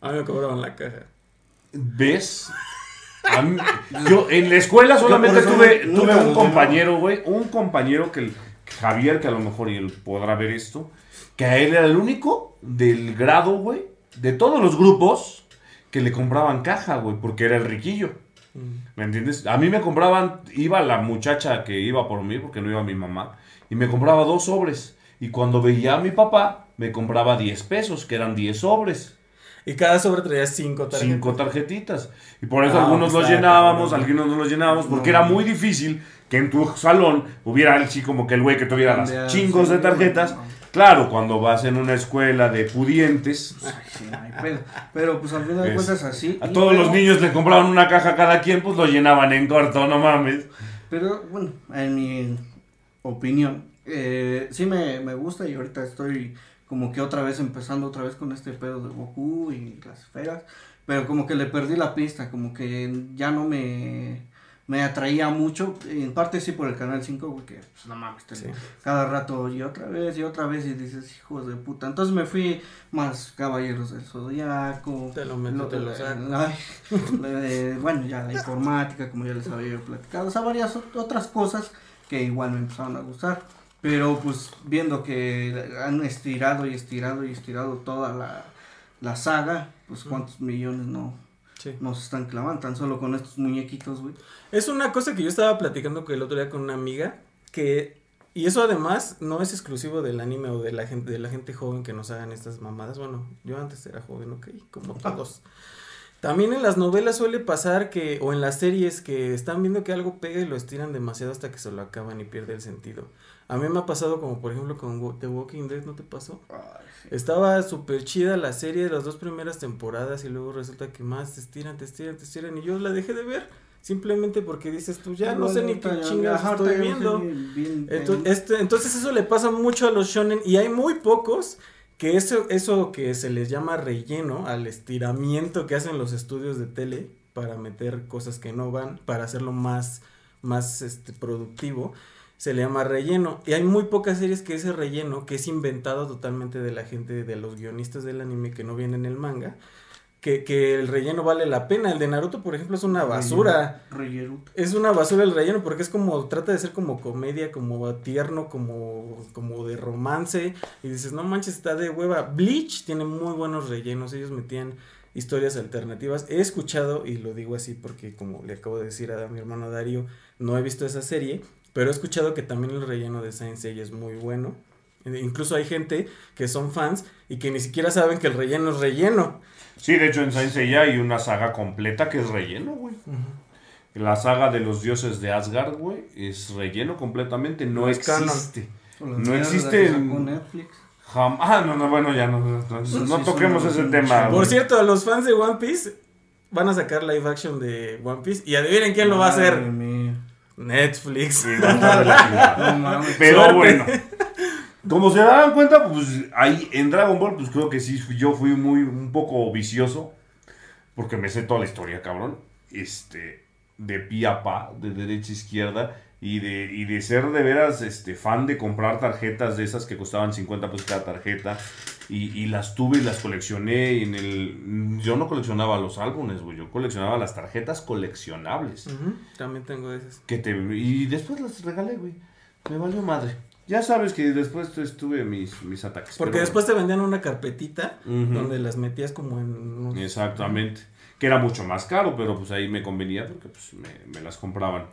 A mí me cobraban la caja. ¿Ves? A mí- yo en la escuela solamente tuve, un compañero, güey, un compañero que el- Javier, que a lo mejor y él podrá ver esto, que a él era el único del grado, güey, de todos los grupos que le compraban caja, güey, porque era el riquillo. ¿Me entiendes? A mí me compraban, iba la muchacha que iba por mí, porque no iba mi mamá, y me compraba dos sobres. Y cuando veía a mi papá, me compraba 10 pesos, que eran 10 sobres. Y cada sobre traía cinco tarjetas. Cinco tarjetitas. Y por eso Ah, algunos pues los llenábamos, algunos no los llenábamos, porque No. era muy difícil que en tu salón hubiera así como que el güey que tuviera las chingos de tarjetas. no, no. Claro, cuando vas en una escuela de pudientes, Ay, sí, no hay pedo. Pero pues al final de cuentas así. a todos los niños les compraban una caja cada quien, pues lo llenaban en corto, no mames. Pero bueno, en mi opinión, eh, sí me, me gusta y ahorita estoy como que otra vez empezando otra vez con este pedo de Goku y las esferas. Pero como que le perdí la pista, como que ya no me, me atraía mucho. En parte sí por el canal 5, güey, que pues no mames, Sí. cada rato y otra vez y otra vez y dices, hijos de puta. Entonces me fui más Caballeros del Zodiaco. Te lo meto, te lo saco. Bueno, ya la informática, como ya les había platicado, o sea, varias ot- otras cosas que igual me empezaron a gustar. Pero pues viendo que han estirado y estirado y estirado toda la, la saga, pues cuántos millones no Sí. nos están clavando, tan solo con estos muñequitos, güey. Es una cosa que yo estaba platicando el otro día con una amiga que y eso además no es exclusivo del anime o de la gente de la gente joven que nos hagan estas mamadas. Bueno, yo antes era joven, ok, como todos. También en las novelas suele pasar que o en las series que están viendo que algo pega y lo estiran demasiado hasta que se lo acaban y pierde el sentido. A mí me ha pasado como por ejemplo con The Walking Dead, ¿no te pasó? Ay, sí. Estaba súper chida la serie de las dos primeras temporadas y luego resulta que más te estiran, te estiran, te estiran y yo la dejé de ver simplemente porque dices tú ya no sé ni qué chingas estoy viendo. bien- bien- Entonces, este, entonces eso le pasa mucho a los shonen y hay muy pocos que eso, eso que se les llama relleno al estiramiento que hacen los estudios de tele para meter cosas que no van, para hacerlo más, más este, productivo, se le llama relleno. Y hay muy pocas series que ese relleno, que es inventado totalmente de la gente, de los guionistas del anime que no viene en el manga, que, que el relleno vale la pena. El de Naruto, por ejemplo, es una basura. Es una basura el relleno porque es como, trata de ser como comedia, como tierno, como, como de romance. Y dices, no manches, está de hueva. Bleach tiene muy buenos rellenos, ellos metían historias alternativas. He escuchado, y lo digo así porque como le acabo de decir a mi hermano Darío, no he visto esa serie, pero he escuchado que también el relleno de Saint Seiya es muy bueno. E Incluso hay gente que son fans y que ni siquiera saben que el relleno es relleno. Sí, de hecho en Saint Seiya hay una saga completa que es relleno, güey. La saga de los dioses de Asgard, güey, es relleno completamente, no No existe. No existe en- Netflix. Jam- ah, no, no, bueno, ya no, no, no, Sí, no sí, toquemos ese tema. Por güey. cierto, los fans de One Piece van a sacar live action de One Piece y adivinen quién lo va a hacer. Mía. Netflix. Sí, no. No. Pero Suerte. bueno. Como se darán cuenta, pues ahí en Dragon Ball, pues creo que sí, yo fui muy, un poco vicioso. Porque me sé toda la historia, cabrón. Este, de pie a pa, de derecha a izquierda. Y de, y de ser de veras este, fan de comprar tarjetas de esas que costaban 50 pesos cada tarjeta. Y, y las tuve y las coleccioné. En el, yo no coleccionaba los álbumes, güey. Yo coleccionaba las tarjetas coleccionables. También tengo esas. Que te, y después las regalé, güey. Me valió madre. Ya sabes que después estuve mis, mis ataques. Porque pero después te vendían una carpetita donde las metías como en... unos- Exactamente. Que era mucho más caro, pero pues ahí me convenía porque pues me, me las compraban.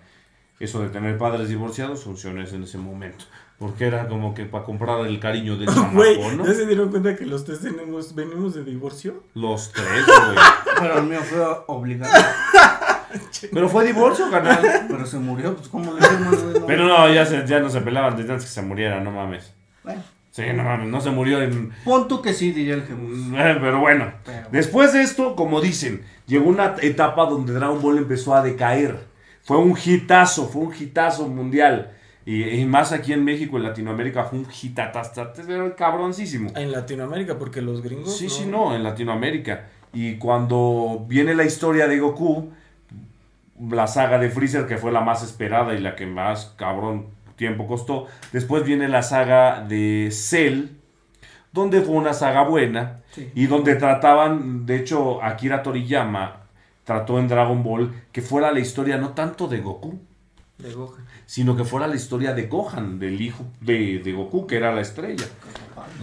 Eso de tener padres divorciados funcionó en ese momento. Porque era como que para comprar el cariño del chamaco, ¿no? ¿ya se dieron cuenta que los tres tenemos, venimos de divorcio? Los tres, güey. Pero el mío fue obligado. Pero fue divorcio, canal. Pero se murió, pues ¿cómo le? No. Pero no, ya, se, ya no se pelaban desde antes que se muriera, no mames. Bueno, Sí, no mames, no se murió en... pon tú que sí, diría el Jebus. Eh, Pero bueno, Pero- después de esto, como dicen, llegó una etapa donde Dragon Ball empezó a decaer. Fue un hitazo, fue un hitazo mundial. Y, y más aquí en México, en Latinoamérica, fue un hitataste, pero cabroncísimo. En Latinoamérica, porque los gringos... Sí, sí, no, en Latinoamérica. Y cuando viene la historia de Goku, la saga de Freezer, que fue la más esperada y la que más cabrón tiempo costó. Después viene la saga de Cell, donde fue una saga buena Sí. y donde trataban, de hecho, Akira Toriyama trató en Dragon Ball que fuera la historia no tanto de Goku, De Gohan. sino que fuera la historia de Gohan, del hijo de, de Goku, que era la estrella.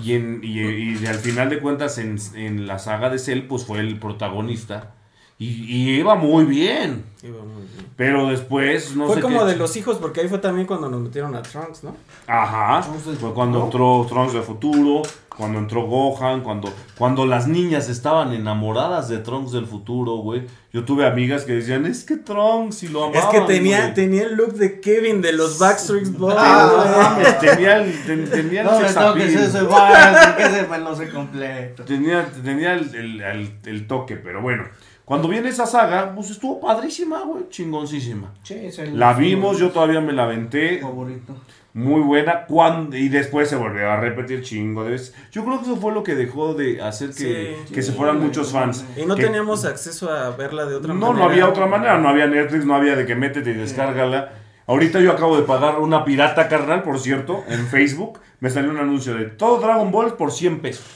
Y, en, y, y al final de cuentas, en, en la saga de Cell, pues fue el protagonista. Y, y iba muy bien. Iba muy bien. Pero después, no fue sé como qué- de los hijos, porque ahí fue también cuando nos metieron a Trunks, ¿no? Ajá. Trunks del Fue cuando entró Trunks del futuro, cuando entró Gohan, cuando, cuando las niñas estaban enamoradas de Trunks del futuro, güey. Yo tuve amigas que decían, es que Trunks y lo Es amaban, que tenía, güey". tenía el look de Kevin de los Backstreet Boys, Ah, no güey. tenía el, ten- tenía el No sex que lo sé completo. Tenía, tenía el, el- el- el toque, pero bueno. Cuando viene esa saga, pues estuvo padrísima, güey, chingoncísima. Sí, es el La vimos, yo todavía me la aventé, favorito. Muy buena, cuando, y después se volvió a repetir chingo de veces. Yo creo que eso fue lo que dejó de hacer que, Sí. que se fueran muchos fans. Y no Que- teníamos acceso a verla de otra No, manera. no había otra manera, no había Netflix, no había de que métete y descárgala. Ahorita yo acabo de pagar una pirata carnal, por cierto, en Facebook. Me salió un anuncio de todo Dragon Ball por 100 pesos,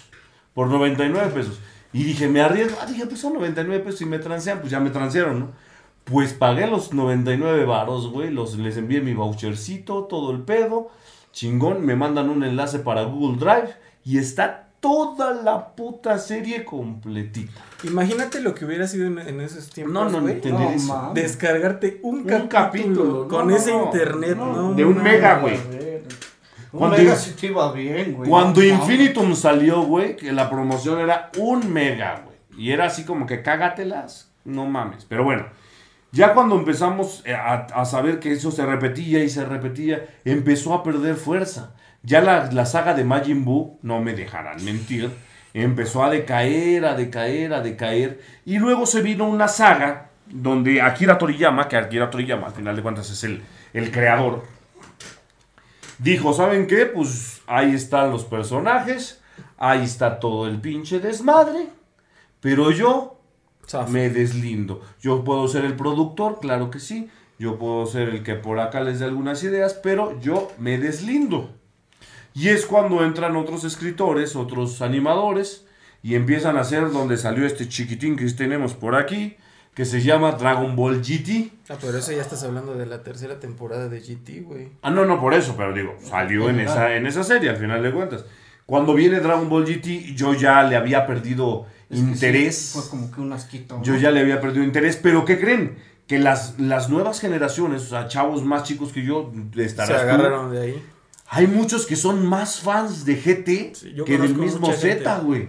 por 99 pesos. Y dije, me arriesgo. Ah, dije, pues son 99 pesos y me transean, pues ya me transearon, ¿no? Pues pagué los 99 varos, güey. Los, les envié mi vouchercito, todo el pedo. Chingón, me mandan un enlace para Google Drive y está toda la puta serie completita. Imagínate lo que hubiera sido en, en esos tiempos, No, no, entender No, eso. Descargarte un, Un capítulo, capítulo. con No, ese no, internet, no, ¿no? de un mega, güey. Un Cuando mega sí te iba bien, güey. Cuando No, Infinitum salió, güey, que la promoción era un mega, güey. Y era así como que cágatelas, no mames. Pero bueno, ya cuando empezamos eh, a, saber que eso se repetía y se repetía, empezó a perder fuerza. Ya la, la saga de Majin Buu, no me dejarán mentir, empezó a decaer, a decaer, a decaer. Y luego se vino una saga donde Akira Toriyama, que Akira Toriyama al final de cuentas es el, el creador, dijo, ¿saben qué? Pues ahí están los personajes, ahí está todo el pinche desmadre, pero yo Me deslindo. Yo puedo ser el productor, claro que sí, yo puedo ser el que por acá les dé algunas ideas, pero yo me deslindo. Y es cuando entran otros escritores, otros animadores, y empiezan a hacer donde salió este chiquitín que tenemos por aquí, que se llama Dragon Ball GT. Ah, pero eso ya estás hablando de la tercera temporada de GT, güey. Ah, no, no por eso, pero digo, salió en esa, en esa serie al final de cuentas. Cuando viene Dragon Ball GT, yo ya le había perdido Es que sí, interés. fue como que un asquito. Yo ya le había perdido interés, pero ¿qué creen? Que las, las nuevas generaciones, o sea, chavos más chicos que yo, Se estarás tú, agarraron de ahí. hay muchos que son más fans de GT Sí, que del mismo. Z, güey.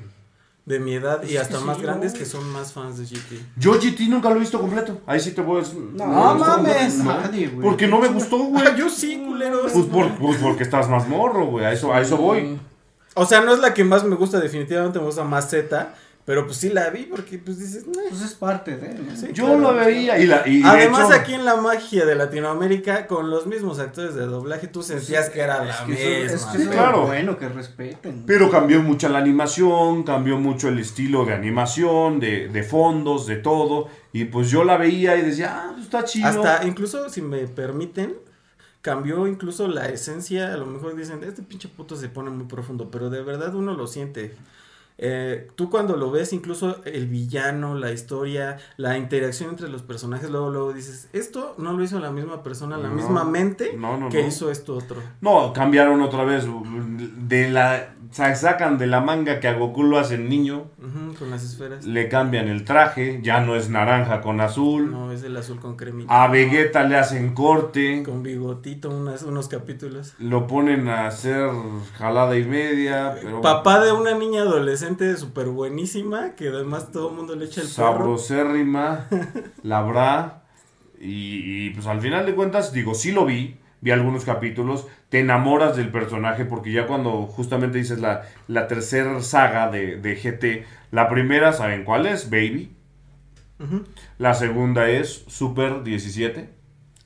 De mi edad y Es hasta más sí, grandes que son más fans de GT. Yo GT nunca lo he visto completo. Ahí sí te puedo decir. No, mames, no. nadie, güey. Porque no me gustó, güey. Ah, yo sí, culeros. Pues, por- pues porque estás más morro, güey. A eso, a eso voy. O sea, no es la que más me gusta, definitivamente me gusta más Z, pero pues sí la vi porque pues dices, "Nah". Pues es parte de, ¿no? Sí. Yo claro. lo veía y la. Y de Además hecho- aquí en la magia de Latinoamérica, con los mismos actores de doblaje, tú sentías que era la Es que eso, es misma. que eso. Claro. es bueno que respeten. Pero cambió mucho la animación, cambió mucho el estilo de animación, de, de fondos, de todo. Y pues yo la veía y decía, ah, pues está chido. Hasta incluso, si me permiten, cambió incluso la esencia. A lo mejor dicen, este pinche puto se pone muy profundo, pero de verdad uno lo siente. Eh, tú cuando lo ves, incluso el villano, la historia, la interacción entre los personajes, luego, luego dices, esto no lo hizo la misma persona, la No, misma mente no, no, que hizo esto otro. No, cambiaron otra vez. De la, sacan de la manga que a Goku lo hacen niño. Con las esferas. Le cambian el traje. Ya no es naranja con azul. No, es el azul con cremita. A Vegeta le hacen corte. Con bigotito, unas, unos capítulos. Lo ponen a hacer jalada y media. Pero Papá de una niña adolescente súper buenísima, que además todo el mundo le echa el sabrosérrima, la bra. Y, y, pues al final de cuentas, digo, sí lo vi, vi algunos capítulos, te enamoras del personaje porque ya cuando justamente dices la, la tercera saga de, de GT, la primera, ¿saben cuál es? Baby. La segunda es Super 17.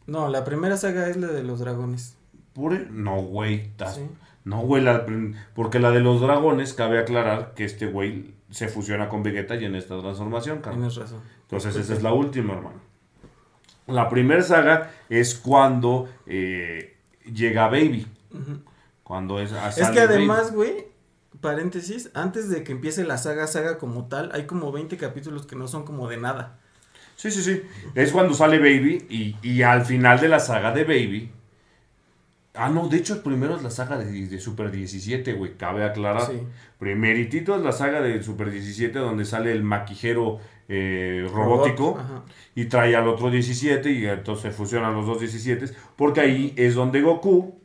No, la primera saga es la de los dragones. Pure. No, güey. Sí. No, güey, la porque la de los dragones, cabe aclarar que este güey se fusiona con Vegeta y en esta transformación. Tienes razón. Entonces esa es la última, hermano. La primera saga es cuando eh, llega Baby. Cuando es... Es que además, güey, paréntesis, antes de que empiece la saga, saga como tal, hay como 20 capítulos que no son como de nada. Sí, sí, sí. Es cuando sale Baby y, y al final de la saga de Baby... Ah, no, de hecho el primero es la saga de, de Super 17, güey, cabe aclarar. Sí. Primeritito es la saga de Super 17 donde sale el maquijero eh, robótico. Robot, y trae al otro 17 y entonces fusionan los dos 17 porque ahí es donde Goku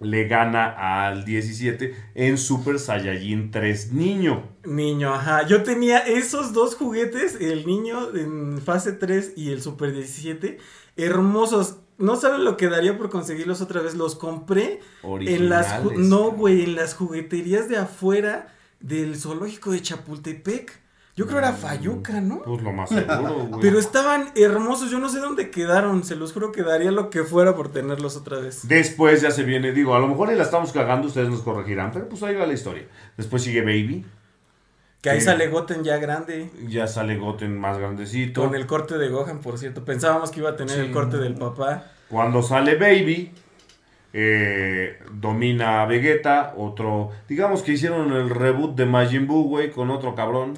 le gana al 17 en Super Saiyajin 3 niño. Niño, ajá. Yo tenía esos dos juguetes, el niño en fase 3 y el Super 17, hermosos. No saben lo que daría por conseguirlos otra vez. Los compré en las... No, güey, en las jugueterías de afuera del zoológico de Chapultepec. Yo creo era Fayuca, ¿no? Pues lo más seguro, güey. Pero estaban hermosos, yo no sé dónde quedaron, se los juro que daría lo que fuera por tenerlos otra vez. Después ya se viene, digo, a lo mejor ahí la estamos cagando, ustedes nos corregirán, pero pues ahí va la historia. Después sigue Baby, Que ahí Sí. sale Goten ya grande, ya sale Goten más grandecito. con el corte de Gohan, por cierto. Pensábamos que iba a tener Sí. el corte del papá. Cuando sale Baby, eh, domina a Vegeta, otro, digamos que hicieron el reboot de Majin Buu, güey, con otro cabrón.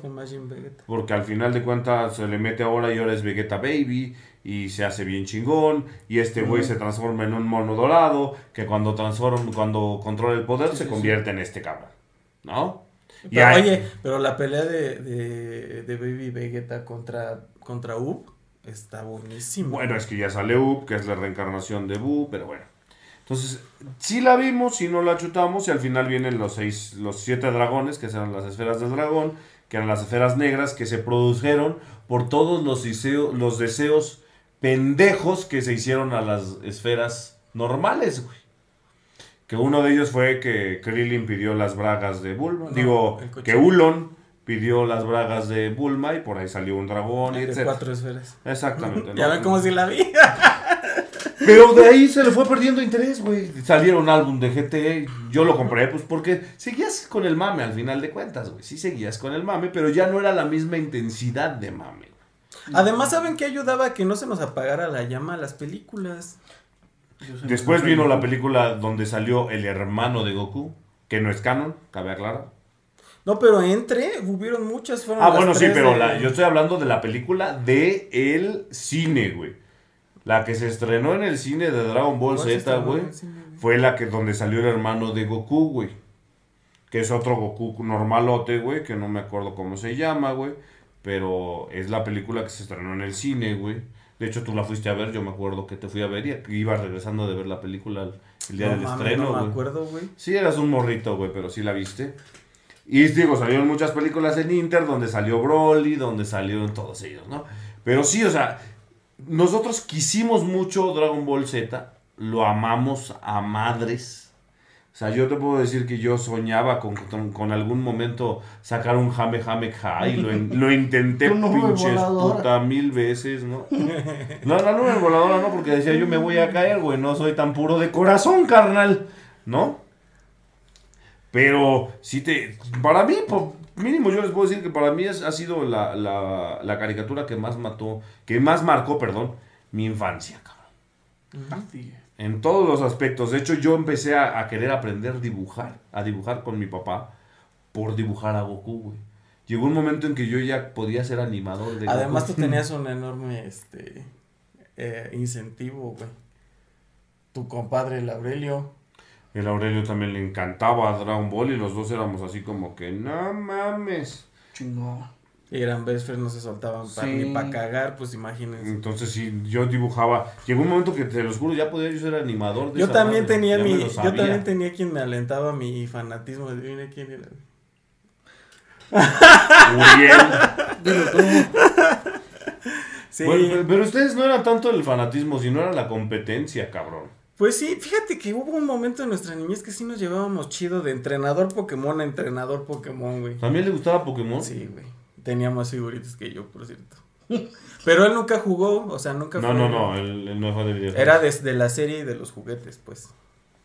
Vegeta. Porque al final de cuentas se le mete ahora y ahora es Vegeta Baby y se hace bien chingón y este güey se transforma en un mono dorado que cuando transforma, cuando controla el poder Sí, se sí, convierte en este cabrón, ¿no? Y Pero, oye, pero la pelea de, de, de Baby Vegeta contra, contra Up está buenísima. bueno, es que ya sale Up, que es la reencarnación de Buu, pero bueno. Entonces, sí la vimos, sí no la chutamos y al final vienen los seis, los siete dragones, que serán las esferas del dragón, que eran las esferas negras que se produjeron por todos los, deseo- los deseos pendejos que se hicieron a las esferas normales, güey. Que uno de ellos fue que Krillin pidió las bragas de Bulma. No, Digo, que Ulon pidió las bragas de Bulma y por ahí salió un dragón, de etc. cuatro esferas. Exactamente. Ya ¿no? ven cómo si la vi. Pero de ahí se le fue perdiendo interés, güey. Salieron álbum de GT, yo lo compré, pues porque seguías con el mame al final de cuentas, güey. Sí seguías con el mame, pero ya no era la misma intensidad de mame. Además, ¿saben qué ayudaba a que no se nos apagara la llama a las películas? Después vino la película donde salió el hermano de Goku, que no es canon, cabe aclarar. No, pero entre, hubieron muchas. Fueron Ah, las bueno, sí, pero la- yo estoy hablando de la película de el cine, güey. La que se estrenó en el cine de Dragon Ball ¿Cuál se Z, güey. güey? Fue la que donde salió el hermano de Goku, güey. Que es otro Goku normalote, güey, que no me acuerdo cómo se llama, güey. Pero es la película que se estrenó en el cine, güey. De hecho, tú la fuiste a ver, yo me acuerdo que te fui a ver y ibas regresando de ver la película el, día No del estreno, No me güey. acuerdo, güey. Sí, eras un morrito, güey, pero sí la viste. Y digo, salieron muchas películas en Inter, donde salió Broly, donde salieron todos ellos, ¿no? Pero sí, o sea, nosotros quisimos mucho Dragon Ball Z, lo amamos a madres. O sea, yo te puedo decir que yo soñaba con, con, con algún momento sacar un Jame Jame High, lo, in- lo intenté nube pinches puta mil veces, ¿no? No, la nube voladora no, porque decía yo me voy a caer, güey, no soy tan puro de corazón, carnal, ¿no? Pero sí te. Para mí, por mínimo, yo les puedo decir que para mí es- ha sido la, la, la caricatura que más mató, que más marcó, perdón, mi infancia, cabrón. Es. En todos los aspectos. De hecho, yo empecé a, a querer aprender a dibujar, a dibujar con mi papá, por dibujar a Goku, güey. Llegó un momento en que yo ya podía ser animador de Además Goku. tú tenías un enorme este eh, incentivo, güey. Tu compadre el Aurelio. El Aurelio también le encantaba Dragon Ball y los dos éramos así como que, no mames. Chingón. Y eran best friends, no se soltaban pa- Sí. ni para cagar, pues imagínense. Entonces sí, yo dibujaba. Llegó un momento que te los juro, ya podía yo ser animador de Yo esa también madre, tenía mi, lo yo también tenía quien me alentaba mi fanatismo. Adivina quién era. Uriel. Dilo tú. Sí. Bueno, pero- pero ustedes no era tanto el fanatismo, sino era la competencia, cabrón. Pues sí, fíjate que hubo un momento en nuestra niñez que sí nos llevábamos chido de entrenador Pokémon a entrenador Pokémon, güey. ¿También le gustaba Pokémon? Sí, güey. Tenía más figuritas que yo, por cierto. Pero él nunca jugó, o sea, nunca No, no, no, él, él no fue de videojuegos. Era desde la serie y de los juguetes, pues.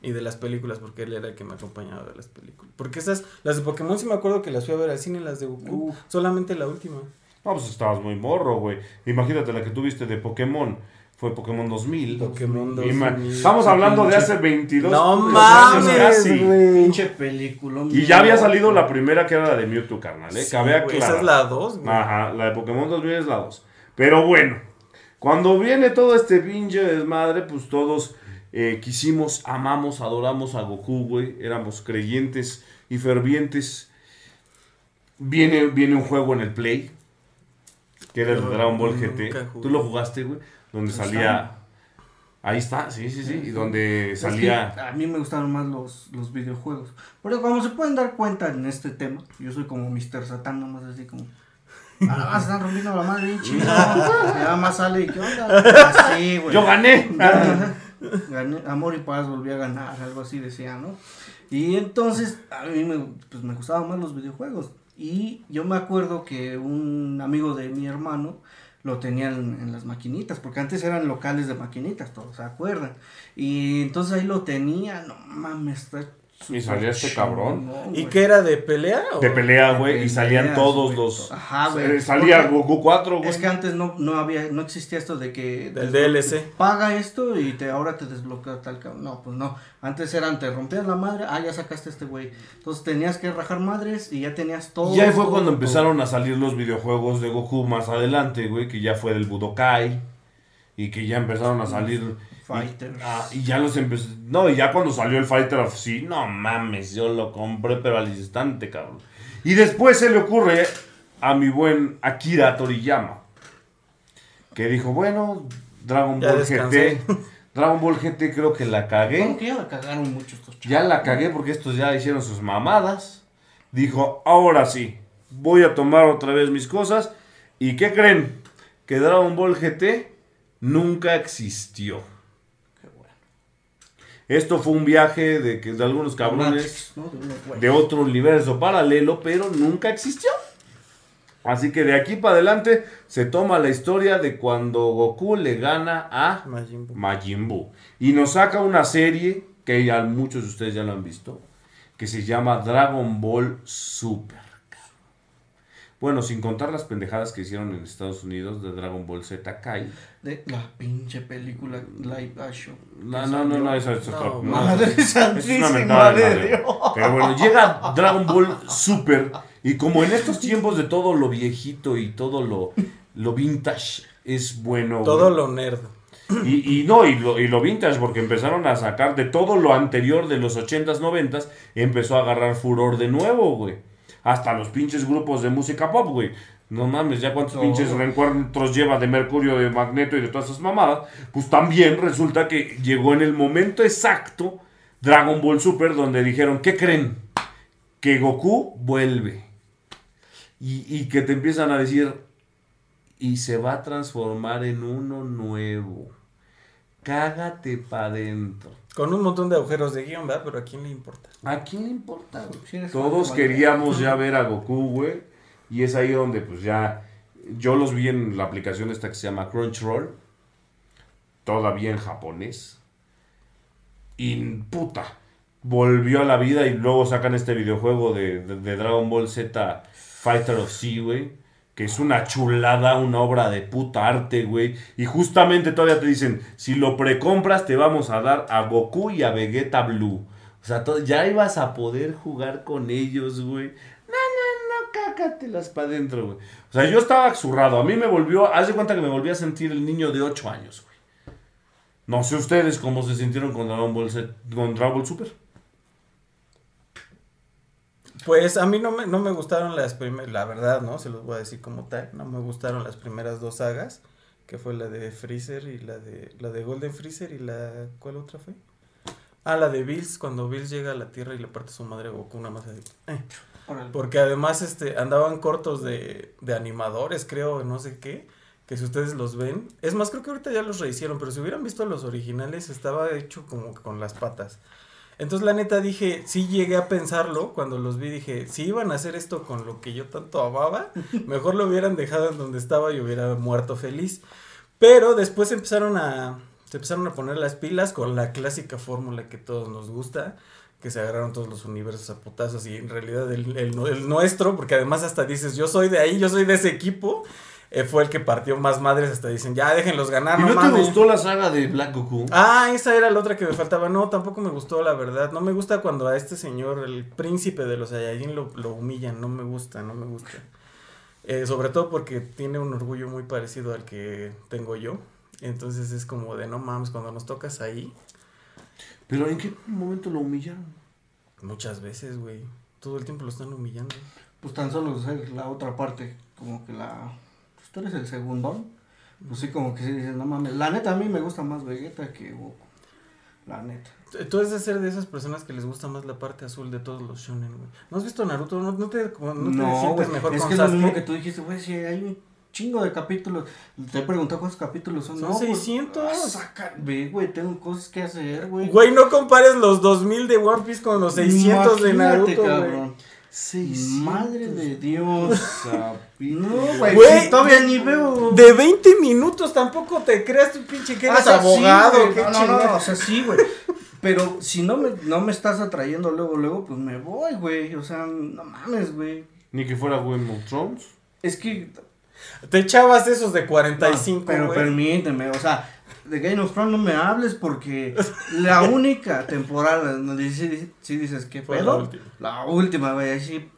Y de las películas, porque él era el que me acompañaba de las películas. Porque esas, las de Pokémon sí me acuerdo que las fui a ver al cine, las de Goku. Solamente la última. No, pues estabas muy morro, güey. Imagínate la que tuviste de Pokémon. Fue Pokémon 2000. Pokémon Ima- 2000. Estamos hablando de hace 22 No años mames, casi. güey. Pinche película. Y ya había salido la primera que era la de Mewtwo, carnal, ¿eh? Sí, Cabe güey, Esa es la 2, güey. Ajá, la de Pokémon 2000 es la 2. Pero bueno, cuando viene todo este pinche desmadre, pues todos eh, quisimos, amamos, adoramos a Goku, güey. Éramos creyentes y fervientes. Viene, viene un juego en el Play, que era el Dragon Ball nunca GT. jugué. Tú lo jugaste, güey, donde Ahí salía... Ahí está, sí, sí, sí, y donde Es salía... a mí me gustaron más los, los videojuegos. Pero como se pueden dar cuenta en este tema, yo soy como Mr. Satan, nomás así como. Ahora vas a estar rompiendo la madre bien chido. Y nada más sale y qué onda. Así, güey. ¡Yo gané! Gané, amor y paz volví a ganar, algo así decía, ¿no? Y entonces a mí me, pues, me gustaban más los videojuegos. Y yo me acuerdo que un amigo de mi hermano lo tenía en, las maquinitas, porque antes eran locales de maquinitas, todos se acuerdan. Y entonces ahí lo tenía, no mames, Y salía este cabrón. ¿Y qué era de pelea? o? De pelea, güey, y salían todos los... Ajá, güey. Eh, Salía Porque Goku 4, güey. Es que antes no, no había, no existía esto de que Del DLC. paga esto y te ahora te desbloquea tal cabrón. No, pues no. Antes eran te rompías la madre, ah, ya sacaste a este güey. Entonces tenías que rajar madres y ya tenías todo. Y ahí fue todo, cuando todo. empezaron a salir los videojuegos de Goku más adelante, güey, que ya fue del Budokai y que ya empezaron a salir Y, ah, y ya los empezó, no, y ya cuando salió el Fighter of sí, no mames, yo lo compré pero al instante, cabrón. Y después se le ocurre a mi buen Akira Toriyama que dijo, bueno, Dragon Ya Ball descansé. GT, Dragon Ball GT creo que la cagué. Bueno, que ya la cagaron mucho estos chavos. Ya la cagué porque estos ya hicieron sus mamadas. Dijo, ahora sí, voy a tomar otra vez mis cosas. ¿Y qué creen? Que Dragon Ball GT nunca existió. Esto fue un viaje de, que, de algunos cabrones. De otro universo paralelo, pero nunca existió. Así que de aquí para adelante se toma la historia de cuando Goku le gana a Majin Buu. Majin Buu. Y nos saca una serie que ya muchos de ustedes ya lo han visto, que se llama Dragon Ball Super. Bueno, sin contar las pendejadas que hicieron en Estados Unidos de Dragon Ball Z Kai. De la pinche película live action. No, no, no, no, eso es No, otra- no, Madre eso es- eso es una santísima mentada de de madre. Dios. Pero bueno, llega Dragon Ball Super y como en estos tiempos de todo lo viejito y todo lo, lo vintage es bueno. Todo güey. lo nerd. Y, y no, y lo, y lo vintage, porque empezaron a sacar de todo lo anterior de los 80s, 90s, empezó a agarrar furor de nuevo, güey. Hasta los pinches grupos de música pop, güey. No mames, ya cuántos pinches reencuentros lleva de Mercurio, de Magneto y de todas esas mamadas. Pues también resulta que llegó en el momento exacto Dragon Ball Super, donde dijeron, ¿qué creen? Que Goku vuelve. Y, y que te empiezan a decir, y se va a transformar en uno nuevo. Cágate pa' dentro. Con un montón de agujeros de guion, ¿verdad? Pero a quién le importa. ¿A quién le importa, eres Todos queríamos ya ver a Goku, güey. Y es ahí donde, pues ya. Yo los vi en la aplicación esta que se llama Crunchyroll. Todavía en japonés. Y puta. Volvió a la vida y luego sacan este videojuego de, de- de Dragon Ball Z Fighter of Sea, güey. Que es una chulada, una obra de puta arte, güey. Y justamente todavía te dicen, si lo precompras te vamos a dar a Goku y a Vegeta Blue. O sea, ya ibas a poder jugar con ellos, güey. cácatelas para adentro, güey. O sea, yo estaba zurrado. A mí me volvió, haz de cuenta que me volví a sentir el niño de 8 años, güey. No sé ustedes cómo se sintieron con Dragon Ball, con Dragon Ball Super. Pues a mí no me, no me gustaron las primeras, la verdad, ¿no? Se los voy a decir como tal. No me gustaron las primeras dos sagas, que fue la de Freezer y la de la de Golden Freezer y la ¿cuál otra fue? Ah, la de Bills, cuando Bills llega a la Tierra y le parte su madre Goku, una más así. Eh. Porque además este andaban cortos de, de animadores, creo, no sé qué, que si ustedes los ven, es más, creo que ahorita ya los rehicieron, pero si hubieran visto los originales estaba hecho como que con las patas. Entonces la neta dije, sí llegué a pensarlo cuando los vi, dije, si iban a hacer esto con lo que yo tanto amaba, mejor lo hubieran dejado en donde estaba y hubiera muerto feliz. Pero después empezaron a, se empezaron a poner las pilas con la clásica fórmula que todos nos gusta, que se agarraron todos los universos a putazos y en realidad el, el el nuestro, porque además hasta dices, yo soy de ahí, yo soy de ese equipo, fue el que partió más madres, hasta dicen, ya déjenlos ganar, ¿Y no, no te mames". gustó la saga de Black Goku? Ah, esa era la otra que me faltaba. No, tampoco me gustó, la verdad. No me gusta cuando a este señor, el príncipe de los Saiyajin, lo, lo humillan. No me gusta, no me gusta. Eh, sobre todo porque tiene un orgullo muy parecido al que tengo yo. Entonces es como de no mames, cuando nos tocas ahí, ¿Pero en qué momento lo humillaron? muchas veces, güey. Todo el tiempo lo están humillando. Pues tan solo ser la otra parte, como que la pues tú eres el segundo. Pues sí, como que sí dices, no mames. La neta, a mí me gusta más Vegeta que Goku. La neta. Tú has de ser de esas personas que les gusta más la parte azul de todos los shonen, güey. ¿No has visto Naruto? ¿No, no te, como, no, no te sientes wey, mejor es con que Sasuke? Es lo mismo que tú dijiste, güey, si hay un chingo de capítulos. Te he preguntado cuántos capítulos son. Son no, 600. Pues, ah, ve, güey, tengo cosas que hacer, güey. Güey, no compares los 2000 de One Piece con los 600 Imagínate, de Naruto, cabrón. Wey. Madre de Dios. no, güey, todavía ni veo. De 20 minutos tampoco te creas tu pinche que eres ah, abogado. No, no, o sea, sí, güey. Pero si no me, no me estás atrayendo luego, luego, pues me voy, güey. O sea, no mames, güey. Ni que fuera Game of Es que. Te echabas esos de 45, no, Pero permíteme, o sea, de Game of Thrones no me hables porque la única temporada donde sí, sí dices, ¿qué Fue pedo? la última. La última, güey, sí.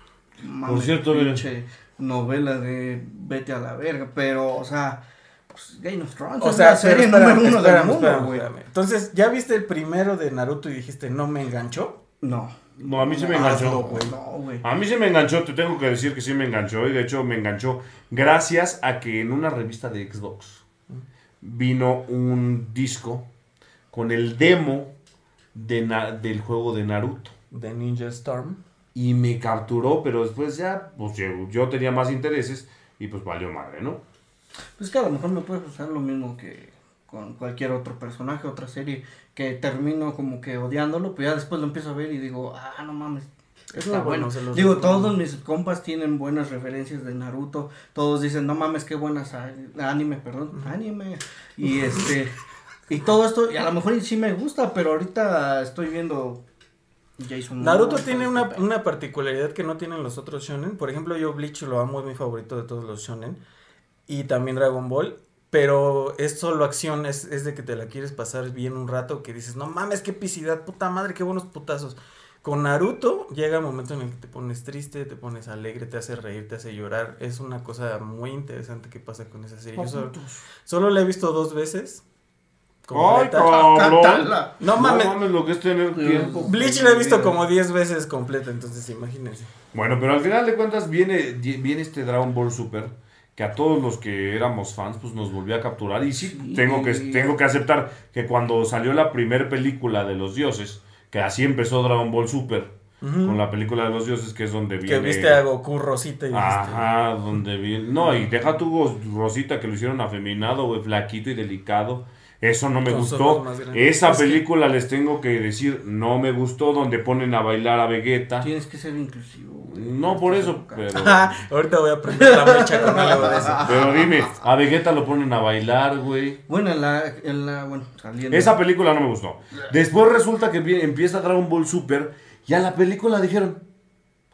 mames, cierto, mira. pinche novela de Vete a la verga, pero, o sea, pues, Game of Thrones O es sea, la serie pero espérame, número uno espérame, del mundo, espérame, güey. Entonces, ¿ya viste el primero de Naruto y dijiste no me enganchó? No. No, a mí se me Hazlo, enganchó. güey. No, güey. A mí se me enganchó, te tengo que decir que sí me enganchó. Y de hecho me enganchó gracias a que en una revista de Xbox vino un disco con el demo de Na- del juego de Naruto. De Ninja Storm. Y me capturó, pero después ya, pues yo, yo tenía más intereses y pues valió madre, ¿no? Pues que a lo mejor me puede pasar lo mismo que con cualquier otro personaje, otra serie, que termino como que odiándolo, pero ya después lo empiezo a ver y digo, ah, no mames. Es Está bueno, Digo, todos mis compas tienen buenas referencias de Naruto. Todos dicen, no mames, qué buenas anime, perdón, anime. Y este, y todo esto, y a lo mejor sí me gusta, pero ahorita estoy viendo Jason. Naruto tiene una, este una particularidad que no tienen los otros shonen. Por ejemplo, yo Bleach lo amo, es mi favorito de todos los shonen. Y también Dragon Ball. Pero es solo acción, es, es de que te la quieres pasar bien un rato, que dices, no mames, qué epicidad, puta madre, qué buenos putazos. Con Naruto llega un momento en el que te pones triste, te pones alegre, te hace reír, te hace llorar. Es una cosa muy interesante que pasa con esa serie. Yo solo, solo la he visto dos veces. ¡Ay, cabrón! Cántala. No mames. lo que es tener tiempo. Bleach la he visto como 10 veces completa, entonces imagínense. Bueno, pero al final de cuentas viene, viene este Dragon Ball Super que a todos los que éramos fans pues nos volvió a capturar y sí, Sí. tengo que tengo que aceptar que cuando salió la primera película de los dioses, que así empezó Dragon Ball Super con la película de los dioses que es donde viene Que viste a Goku Rosita y. Ajá, donde viene. No, y deja tu Rosita que lo hicieron afeminado, güey, flaquito y delicado. Eso no me gustó. Esa Es que- película les tengo que decir, no me gustó, donde ponen a bailar a Vegeta. Tienes que ser inclusivo, güey. No por eso, pero. Ahorita voy a prender la mecha con algo de eso. Pero dime, a Vegeta lo ponen a bailar, güey. Bueno, en la, en la, bueno, saliendo. Esa película no me gustó. Después resulta que empieza Dragon Ball Super y a la película dijeron,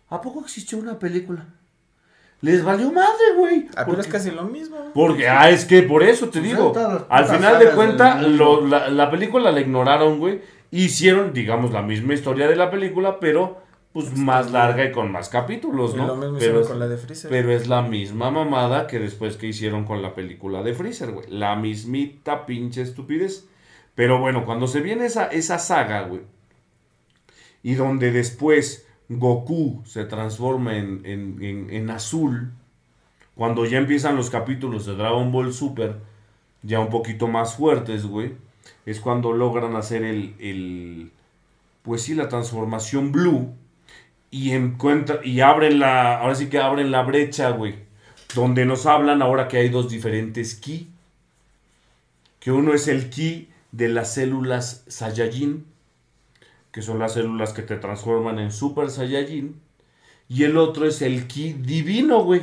¿a poco existió una película? Les valió madre, güey. Ah, pero es casi lo mismo. Porque, ah, es que por eso te Pues digo. Al final de sagas cuenta, del mundo. lo- la, la película la ignoraron, güey. Hicieron, digamos, la misma historia de la película, pero pues más larga y con más capítulos, Y ¿no? lo mismo pero, es, con la de Freezer. pero es la misma mamada que después que hicieron con la película de Freezer, güey. La mismita pinche estupidez. Pero bueno, cuando se viene esa, esa saga, güey, y donde después Goku se transforma en, en- en- en azul, cuando ya empiezan los capítulos de Dragon Ball Super, ya un poquito más fuertes, güey, es cuando logran hacer el, el pues sí, la transformación blue, y encuentra, y abren la, ahora sí que abren la brecha, güey, donde nos hablan ahora que hay dos diferentes ki, que uno es el ki de las células Saiyajin, que son las células que te transforman en Super Saiyajin, y el otro es el ki divino, güey.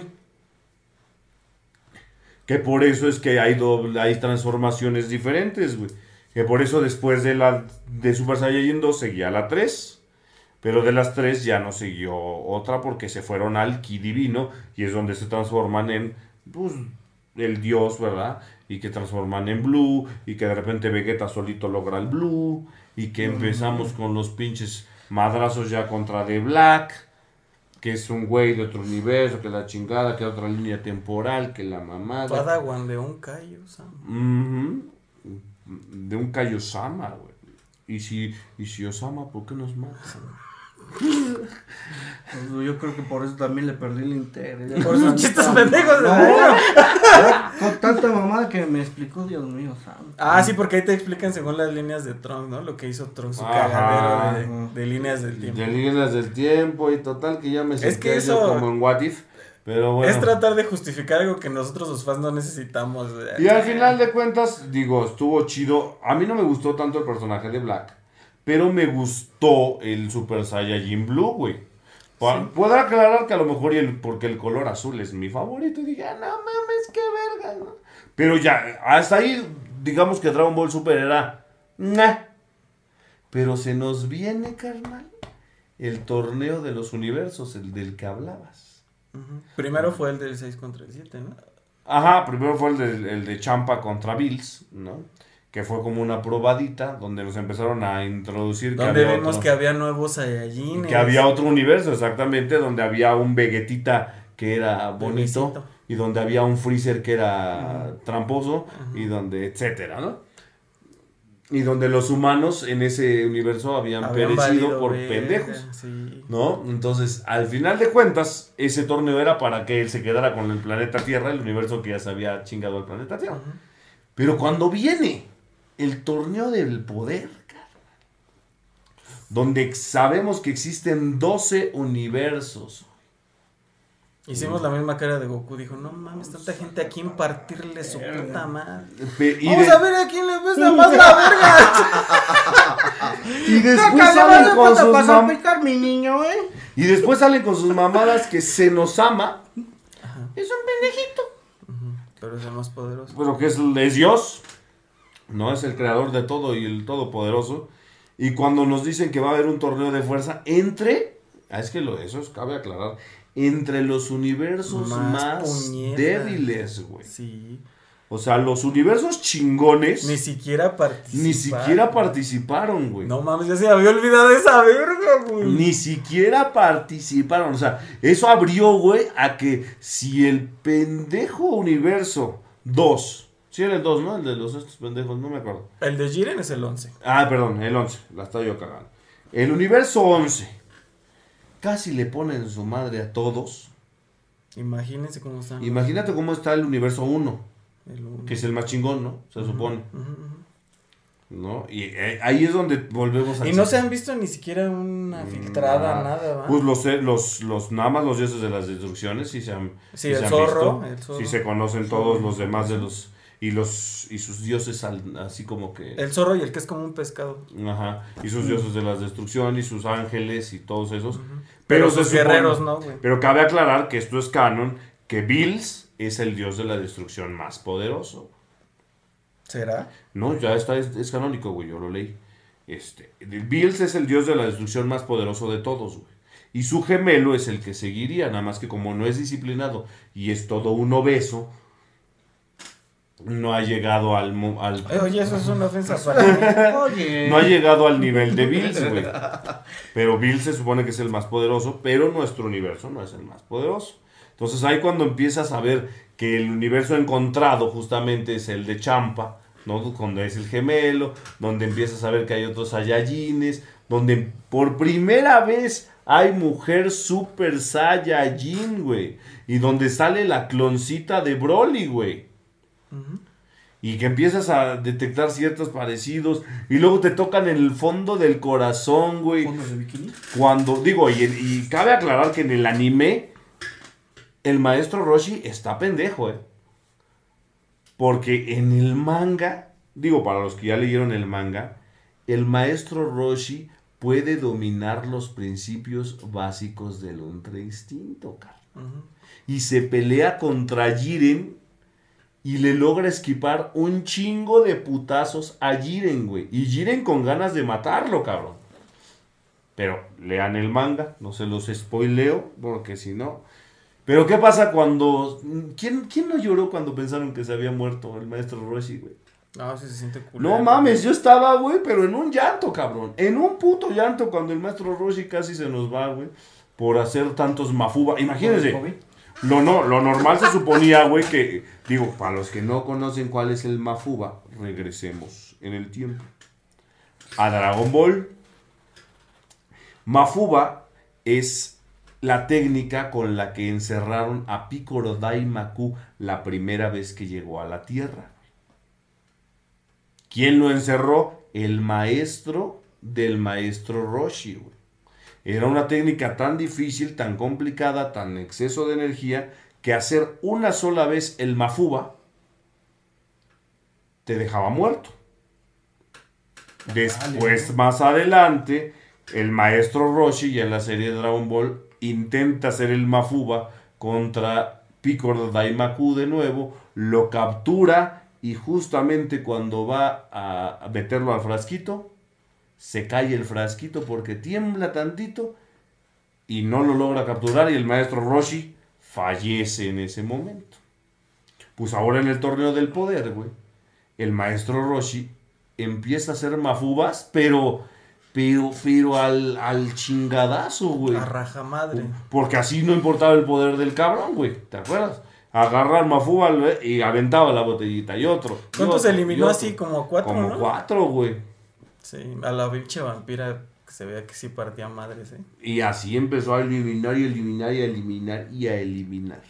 Que por eso es que hay, doble- hay transformaciones diferentes, güey. Que por eso después de la de Super Saiyajin 2 seguía la 3. Pero de las 3 ya no siguió otra porque se fueron al ki divino. Y es donde se transforman en, pues, el dios, ¿verdad? Y que transforman en blue. Y que de repente Vegeta solito logra el blue. Y que empezamos con los pinches madrazos ya contra The Black. Que es un güey de otro universo, que la chingada, que otra línea temporal, que la mamada. Padawan de un Kaio, Sam. Ujú. De un Kaiosama, güey. Y si, y si Osama, ¿por qué nos mata? Pues yo creo que por eso también le perdí el interés. Por con sus chistes tanta- pendejos de No, verga. ya Con tanta mamada que me explicó, Dios mío, santo. Ah, sí, porque ahí te explican según las líneas de Trunks, ¿no? Lo que hizo Trunks, su cagadero de, de líneas del tiempo. De líneas del tiempo y total que ya me que senté yo eso- como en What If. Pero bueno. Es tratar de justificar algo que nosotros los fans no necesitamos. Y al final de cuentas, digo, estuvo chido. A mí no me gustó tanto el personaje de Black, pero me gustó el Super Saiyajin Blue, güey. Puedo aclarar que a lo mejor el, porque el color azul es mi favorito. Y dije, ah, no mames, qué verga, ¿no? Pero ya, hasta ahí, digamos que Dragon Ball Super era. nah. Pero se nos viene, carnal, el torneo de los universos, el del que hablabas. Primero fue el del 6 contra el 7, ¿no? Ajá, primero fue el de, el de Champa contra Bills, ¿no? Que fue como una probadita donde nos empezaron a introducir que Donde vimos otro, que había nuevos Saiyajines. que había otro universo, exactamente, donde había un Vegetita que era bonito Bebecito. y donde había un Freezer que era tramposo y donde, etcétera, ¿no? Y donde los humanos en ese universo habían, Habían perecido por pendejos. Sí. ¿No? Entonces, al final de cuentas, ese torneo era para que él se quedara con el planeta Tierra, el universo que ya se había chingado al planeta Tierra. Pero cuando viene el torneo del poder, donde sabemos que existen 12 universos. Hicimos la misma cara de Goku. Dijo, no mames, tanta gente aquí en partirle su puta madre. Y, Vamos de- a ver a quién le pesa más la verga. y después salen con sus mam- picar mi niño, eh. y después salen con sus mamadas que se nos ama. Ajá. Es un pendejito. Pero es el más poderoso. Bueno, que es, es Dios, no es el creador de todo y el todopoderoso. Y cuando nos dicen que va a haber un torneo de fuerza entre, ah, es que lo, eso es, cabe aclarar, entre los universos Más débiles, güey. Sí. O sea, los universos chingones Ni siquiera participaron. ni siquiera participaron, güey. No mames, ya se había olvidado esa verga, güey. Ni siquiera participaron. O sea, eso abrió, güey, a que si el pendejo universo 2, si era el 2, ¿no? El de los estos pendejos, no me acuerdo. El de Jiren es el 11. Ah, perdón, el 11, la estaba yo cagando. El universo 11, casi le ponen su madre a todos. Imagínense cómo están. Imagínate cómo está el universo 1, El uno. que es el más chingón, ¿no? Se supone. ¿no? Y eh, ahí es donde volvemos a... Y no se han visto ni siquiera una filtrada, nada, ¿va? Pues los, eh, los, los, nada más los dioses de las destrucciones, sí se han, Sí, sí el se han zorro, visto, el zorro. sí se conocen todos los demás de los, y los, y sus dioses al- así como que, El zorro y el que es como un pescado. ajá, y sus dioses de la destrucción, y sus ángeles, y todos esos, pero, Pero sus supone- guerreros, ¿no, güey? Pero cabe aclarar que esto es canon, que Bills es el dios de la destrucción más poderoso. ¿Será? No, ya está, es, es canónico, güey, yo lo leí. Este, Bills es el dios de la destrucción más poderoso de todos, güey. Y su gemelo es el que seguiría, nada más que como no es disciplinado y es todo un obeso, no ha llegado al, al Oye, eso es una ofensa para mí. Oye. no ha llegado al nivel de Bills, güey. Pero Bills se supone que es el más poderoso, pero nuestro universo no es el más poderoso. Entonces ahí cuando empiezas a ver que el universo encontrado justamente es el de Champa, ¿no? Donde es el gemelo, donde empiezas a ver que hay otros Saiyajines, donde por primera vez hay mujer super Saiyajin, güey. Y donde sale la cloncita de Broly, güey. Y que empiezas a detectar ciertos parecidos. Y luego te tocan en el fondo del corazón, güey. ¿Fondo de bikini? Cuando, digo, y, y cabe aclarar que en el anime, el maestro Roshi está pendejo, ¿eh? Porque en el manga, digo, para los que ya leyeron el manga, el maestro Roshi puede dominar los principios básicos del Ultra Instinto, cara. Ujú. Y se pelea contra Jiren y le logra esquipar un chingo de putazos a Jiren, güey. Y Jiren con ganas de matarlo, cabrón. Pero lean el manga, no se los spoileo, porque si no. Pero ¿qué pasa cuando... ¿Quién, ¿Quién no lloró cuando pensaron que se había muerto el maestro Roshi, güey? No, sí se siente culero. No mames, yo estaba, güey, pero en un llanto, cabrón. En un puto llanto cuando el maestro Roshi casi se nos va, güey. Por hacer tantos mafuba. Imagínense. Lo, no, lo normal se suponía, güey, que... Digo, para los que no conocen cuál es el mafuba, regresemos en el tiempo. A Dragon Ball. Mafuba es la técnica con la que encerraron a Piccolo Daimaku la primera vez que llegó a la Tierra. ¿Quién lo encerró? El maestro del maestro Roshi, güey. Era una técnica tan difícil, tan complicada, tan exceso de energía, que hacer una sola vez el mafuba te dejaba muerto. Después, más adelante, el maestro Roshi, ya en la serie de Dragon Ball, intenta hacer el mafuba contra Piccolo Daimaku de nuevo, lo captura y justamente cuando va a meterlo al frasquito, se cae el frasquito porque tiembla tantito y no lo logra capturar y el maestro Roshi fallece en ese momento. Pues ahora en el torneo del poder, güey, el maestro Roshi empieza a hacer mafubas, pero, pero, pero al, al chingadazo, güey. A raja madre. Porque así no importaba el poder del cabrón, güey, ¿te acuerdas? Agarrar mafuba güey, y aventaba la botellita y otro. ¿Cuántos eliminó y otro. así? Como cuatro, Como ¿no? cuatro, güey. Sí, a la pinche vampira que se veía que sí partía madres, ¿eh? Y así empezó a eliminar y eliminar y a eliminar y a eliminar.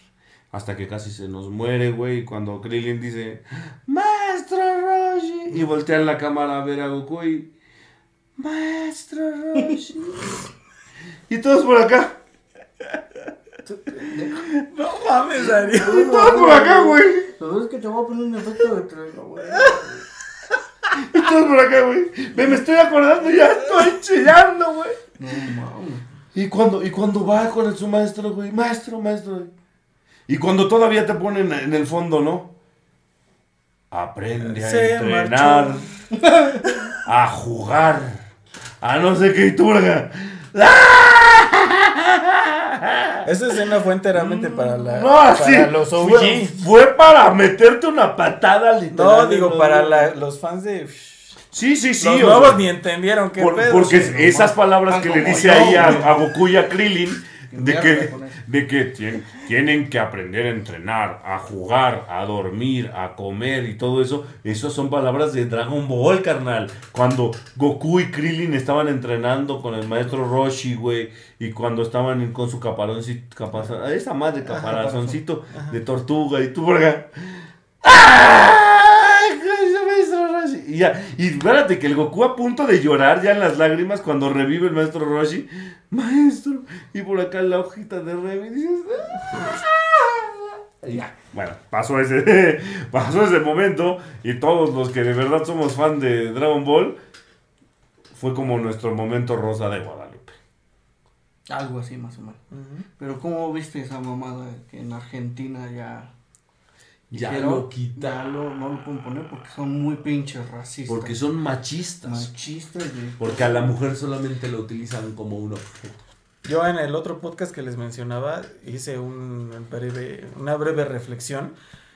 Hasta que casi se nos muere, güey. Cuando Krillin dice, Maestro Roshi. Y voltean la cámara a ver a Goku y, Maestro Roshi. y todos por acá. No mames, Ari. Todos por acá, güey. Pero es que te voy a poner un efecto de tren, güey. Y todos por acá, güey. Me, me estoy acordando, ya estoy chillando, güey. No mames. Y cuando, y cuando va con su maestro, güey, maestro, maestro. güey. Y cuando todavía te ponen en el fondo, ¿no? Aprende a Se entrenar, a jugar, a no sé qué y turga. Esa escena fue enteramente para la No, para así. los OG. Fue, fue para meterte una patada literal. No, digo, para la- los fans de. Sí, sí, sí. los nuevos sea, ni entendieron qué por- pedo. porque sí. esas palabras Ah, que le como dice yo, ahí a, a Goku y a Krillin, de que, de que tien- tienen que aprender a entrenar, a jugar, a dormir, a comer y todo eso, esas son palabras de Dragon Ball, carnal. Cuando Goku y Krillin estaban entrenando con el maestro Roshi, güey, y cuando estaban con su caparazoncito, capaz- esa madre caparazoncito de tortuga y tú por acá. Y ya, y espérate que el Goku a punto de llorar ya en las lágrimas cuando revive el maestro Roshi. Maestro, y por acá la hojita de Remy dices. "Ah". Y ya, bueno, pasó ese, pasó ese momento y todos los que de verdad somos fan de Dragon Ball, fue como nuestro momento rosa de Guadalupe. Algo así más o menos. Pero ¿cómo viste esa mamada que en Argentina ya... Ya lo quitaron. Ya lo, no lo pueden poner porque son muy pinches racistas. Porque son machistas. machistas. güey. Porque a la mujer solamente la utilizan como un objeto. Yo en el otro podcast que les mencionaba hice un breve, una breve reflexión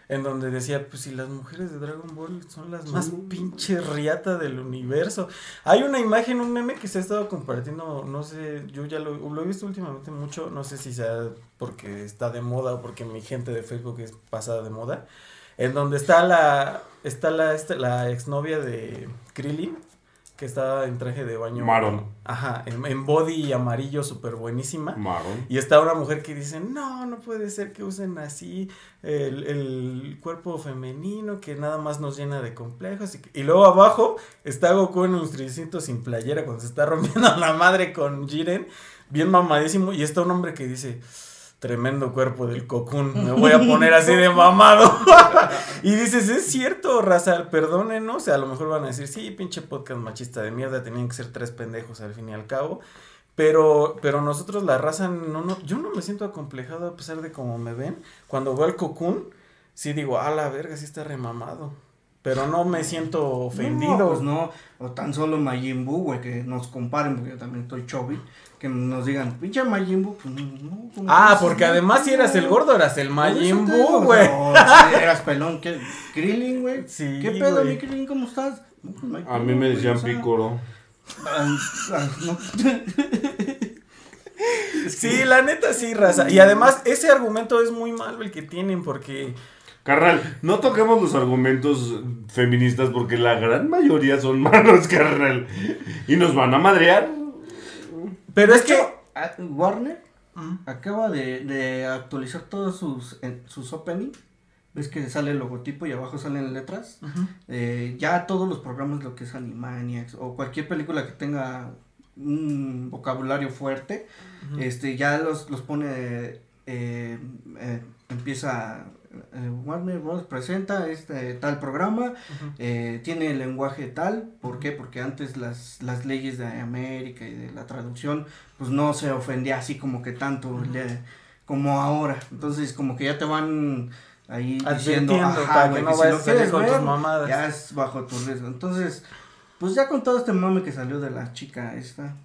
en donde decía, pues si las mujeres de Dragon Ball son las más pinche riata del universo. Hay una imagen, un meme que se ha estado compartiendo, no sé, yo ya lo, lo he visto últimamente mucho, no sé si sea porque está de moda o porque mi gente de Facebook es pasada de moda, en donde está la, está la, este, la exnovia de Krillin, que estaba en traje de baño. Marón. Ajá, en, en body amarillo súper buenísima. Marón. Y está una mujer que dice, no, no puede ser que usen así el, el cuerpo femenino que nada más nos llena de complejos. Y luego abajo está Goku en un tricito sin playera cuando se está rompiendo la madre con Jiren, bien mamadísimo. Y está un hombre que dice, tremendo cuerpo del Cocoon, me voy a poner así de mamado. y dices, es cierto, raza, perdónenos. O sea, a lo mejor van a decir, sí, pinche podcast machista de mierda, tenían que ser tres pendejos al fin y al cabo. Pero, pero nosotros la raza, no, no, yo no me siento acomplejado a pesar de cómo me ven. Cuando veo al Cocoon, sí digo, a la verga, sí está remamado. Pero no me siento ofendido. No, pues no, o tan solo Majin Buu, güey, que nos comparen, porque yo también estoy chubby, que nos digan, pinche Majin Buu, pues no, no. ¿cómo Ah, porque además si eras el gordo, eras el Majin Buu, güey. sea, o si eras pelón, ¿qué? Krillin, güey. Sí, ¿Qué pedo, güey. mi Krillin, cómo estás? No, pues no A mí me decían o sea, pícoro. no. Sí, la neta sí, raza. Y además ese argumento es muy malo el que tienen porque... Carnal, no toquemos los argumentos feministas porque la gran mayoría son malos, carnal. Y nos van a madrear. Pero es que... Warner Mm. acaba de, de actualizar todos sus, en- sus opening. Ves que sale el logotipo y abajo salen letras. Eh, ya todos los programas, lo que es Animaniacs o cualquier película que tenga un vocabulario fuerte, este ya los, los pone, eh, eh, empieza, eh, Warner Bros. presenta este tal programa, eh, tiene el lenguaje tal, ¿por qué? Porque antes las, las leyes de América y de la traducción, pues no se ofendía así como que tanto le- como ahora, entonces como que ya te van ahí diciendo, ajá, güey, que no que si lo quieres con tus ver, mamadas. ya es bajo tu riesgo. Entonces, pues ya con todo este mame que salió de la chica esta,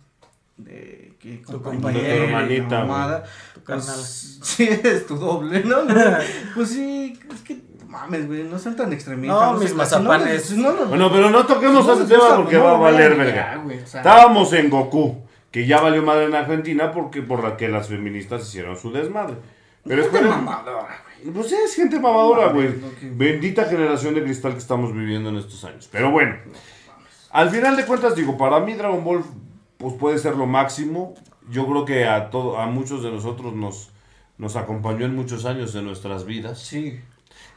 de que Tu la hermanita, mamada, Tu pues, sí, es tu doble, ¿no? pues sí, es que mames, güey, no sean tan extremistas. No, mis mazapanes. si no, no, Bueno, pero no toquemos ese tema porque va a valer verga. güey, o sea, Estábamos en Goku, que ya valió madre en Argentina porque por la que las feministas hicieron su desmadre. Pero gente esperen, mamadora, güey. pues es gente mamadora, güey. Que- Bendita generación de cristal que estamos viviendo en estos años. Pero bueno, al final de cuentas, digo, para mí Dragon Ball pues puede ser lo máximo. Yo creo que a todo, a muchos de nosotros nos, nos acompañó en muchos años de nuestras vidas. Sí,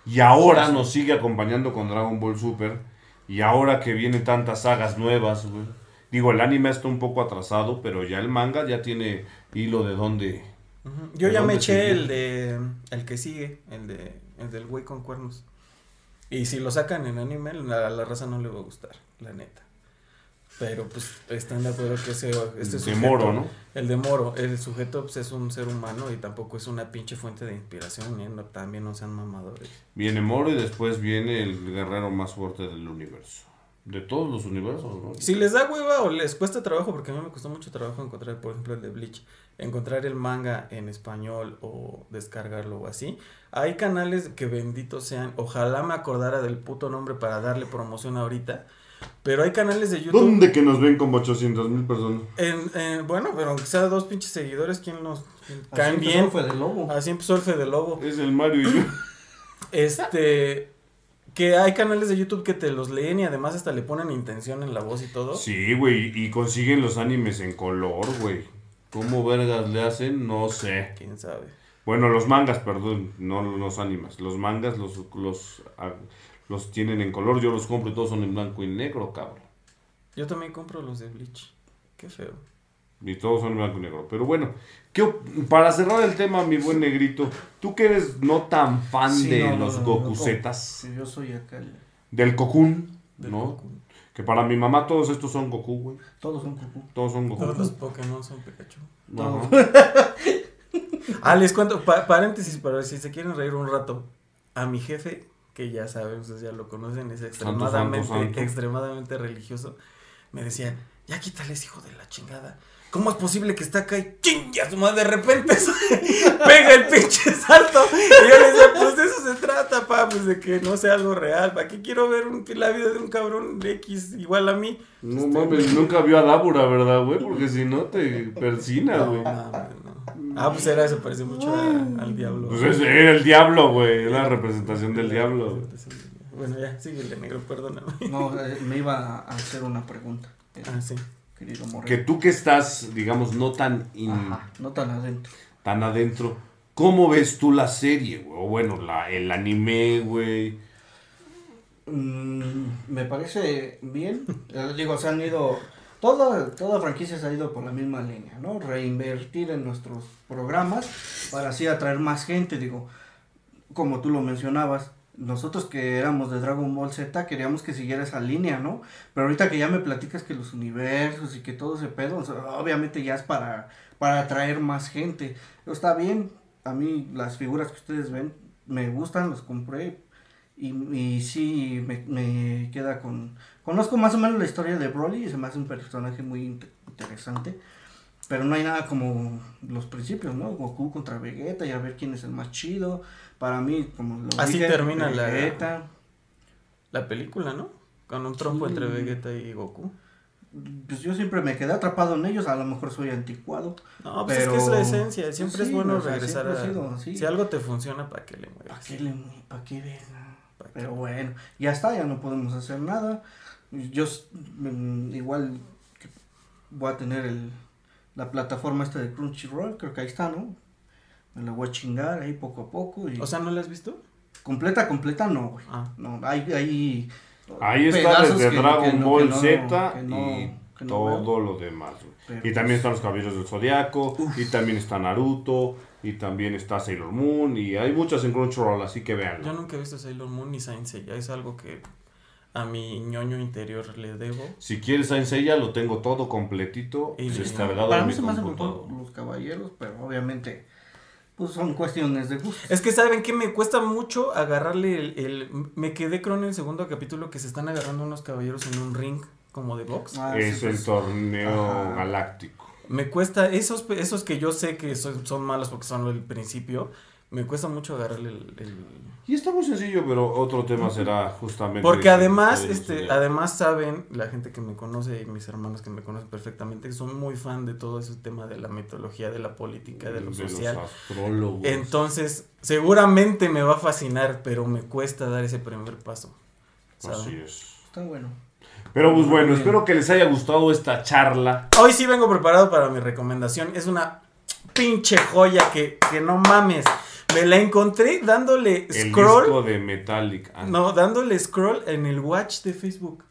Y ahora nos sigue acompañando con Dragon Ball Super. Y ahora que vienen tantas sagas nuevas, güey. Digo, el anime está un poco atrasado, pero ya el manga ya tiene hilo de dónde. Yo ¿De ya me dónde eché sigue? el de el que sigue, el de el del güey con cuernos. Y si lo sacan en anime, la, la raza no le va a gustar, la neta. Pero pues están de acuerdo que ese este de sujeto, Moro, ¿no? El de Moro, el sujeto pues, es un ser humano y tampoco es una pinche fuente de inspiración, ¿eh? No, también no sean mamadores. Viene Moro y después viene el guerrero más fuerte del universo. De todos los universos, ¿no? Si les da hueva o les cuesta trabajo, porque a mí me costó mucho trabajo encontrar, por ejemplo, el de Bleach, encontrar el manga en español o descargarlo o así, hay canales que benditos sean, ojalá me acordara del puto nombre para darle promoción ahorita, pero hay canales de YouTube, ¿Dónde que nos ven como 800 mil personas? en, en- bueno, pero aunque sea dos pinches seguidores, ¿quién nos quién así caen empezó bien? fue de lobo. Así empezó el Fede Lobo. Es el Mario y yo. Este, que hay canales de YouTube que te los leen y además hasta le ponen intención en la voz y todo. Sí, güey, y consiguen los animes en color, güey. ¿Cómo vergas le hacen? No sé. ¿Quién sabe? Bueno, los mangas, perdón, no los animes. Los mangas los, los, ah, los tienen en color, yo los compro y todos son en blanco y negro, cabrón. Yo también compro los de Bleach. Qué feo. Y todos son en blanco y negro. Pero bueno, ¿qué para cerrar el tema, mi buen negrito, tú que eres no tan fan Sí, de no, los no, no, yo soy acá, el- del Cocoon, Del ¿no? Goku. Que para mi mamá todos estos son Goku, güey. todos son Goku. Todos son Goku. Todos los Pokémon son Pikachu. Ajá. Ah, les cuento, pa- paréntesis para ver si se quieren reír un rato. A mi jefe, que ya saben, ustedes ya lo conocen, es extremadamente, santo. extremadamente religioso. me decía, ya quítales, hijo de la chingada. ¿Cómo es posible que está acá y chinga su madre de repente pega el pinche salto? Y yo le decía, pues de eso se trata, pa, pues de que no sea algo real. ¿Para qué quiero ver un, la vida de un cabrón de X igual a mí? No Este, mames, nunca vio a Dábura, ¿verdad, güey? Porque si no te persina, No, güey. mames, no. Ah, pues era, se parece mucho a- al diablo. Pues es era el diablo, güey. Es la representación del diablo. güey. Bueno, ya, síguele, negro, perdóname. No, eh, me iba a hacer una pregunta, Ah, sí. Querido Moreno. Que tú que estás, digamos, no tan, in- Ajá, no tan adentro. tan adentro, ¿cómo ves tú la serie, güey? O bueno, la, el anime, güey. Mm, me parece bien. Eh, digo, se han ido. Toda, toda franquicia se ha ido por la misma línea, ¿no? Reinvertir en nuestros programas para así atraer más gente. Digo, como tú lo mencionabas, nosotros que éramos de Dragon Ball Z queríamos que siguiera esa línea, ¿no? Pero ahorita que ya me platicas que los universos y que todo ese pedo, obviamente ya es para, para atraer más gente. Está bien, a mí las figuras que ustedes ven me gustan, los compré, y, y sí, me, me queda con... Conozco más o menos la historia de Broly y se me hace un personaje muy int- interesante. Pero no hay nada como los principios, ¿no? Goku contra Vegeta y a ver quién es el más chido. Para mí, como lo Así dije, termina la- Vegeta. La película, ¿no? Con un trompo Sí. entre Vegeta y Goku. Pues yo siempre me quedé atrapado en ellos. A lo mejor soy anticuado. No, pues Pero- es que es la esencia. Siempre Sí, es bueno o sea, regresar a. sido. Si algo te funciona, ¿para qué le ¿Para mueves? qué, le, pa' qué ver? ¿Pa' qué? Pero bueno, ya está, ya no podemos hacer nada. Yo mm, igual voy a tener el, la plataforma esta de Crunchyroll, creo que ahí está, ¿no? Me la voy a chingar ahí poco a poco. Y O sea, ¿no la has visto? completa, completa no, güey. Ah. No, hay, hay Ahí está desde que- Dragon que no- Ball no- Z no- y todo veo. lo demás, güey. Y también pues- están los Caballeros del Zodiaco, y también está Naruto, y también está Sailor Moon, y hay muchas en Crunchyroll, así que Yo véanlo. nunca he visto Sailor Moon ni Saint Seiya. Es algo que a mi ñoño interior le debo. Si quieres Saint Seiya, lo tengo todo completito, Y- descargado Para en mí mi se me los caballeros, pero obviamente pues son cuestiones de gusto. Es que saben que me cuesta mucho agarrarle el, el- Me quedé creo en el segundo capítulo que se están agarrando unos caballeros en un ring como de box. Ah, es sí, el pues, torneo Ajá. galáctico. Me cuesta, esos, pe- esos que yo sé que son, son malos porque son el principio, me cuesta mucho agarrarle el... el- Y está muy sencillo, pero otro tema será justamente... Porque además, este, además saben, la gente que me conoce y mis hermanos que me conocen perfectamente, que son muy fan de todo ese tema de la mitología, de la política, de lo De los social. astrólogos. Entonces, seguramente me va a fascinar, pero me cuesta dar ese primer paso. ¿saben? Así es. Está bueno. Pero pues bueno, espero que les haya gustado esta charla. Hoy sí vengo preparado para mi recomendación. Es una pinche joya que, que no mames. Me la encontré dándole El scroll. disco de Metallic. Ah, No, dándole scroll en el watch de Facebook.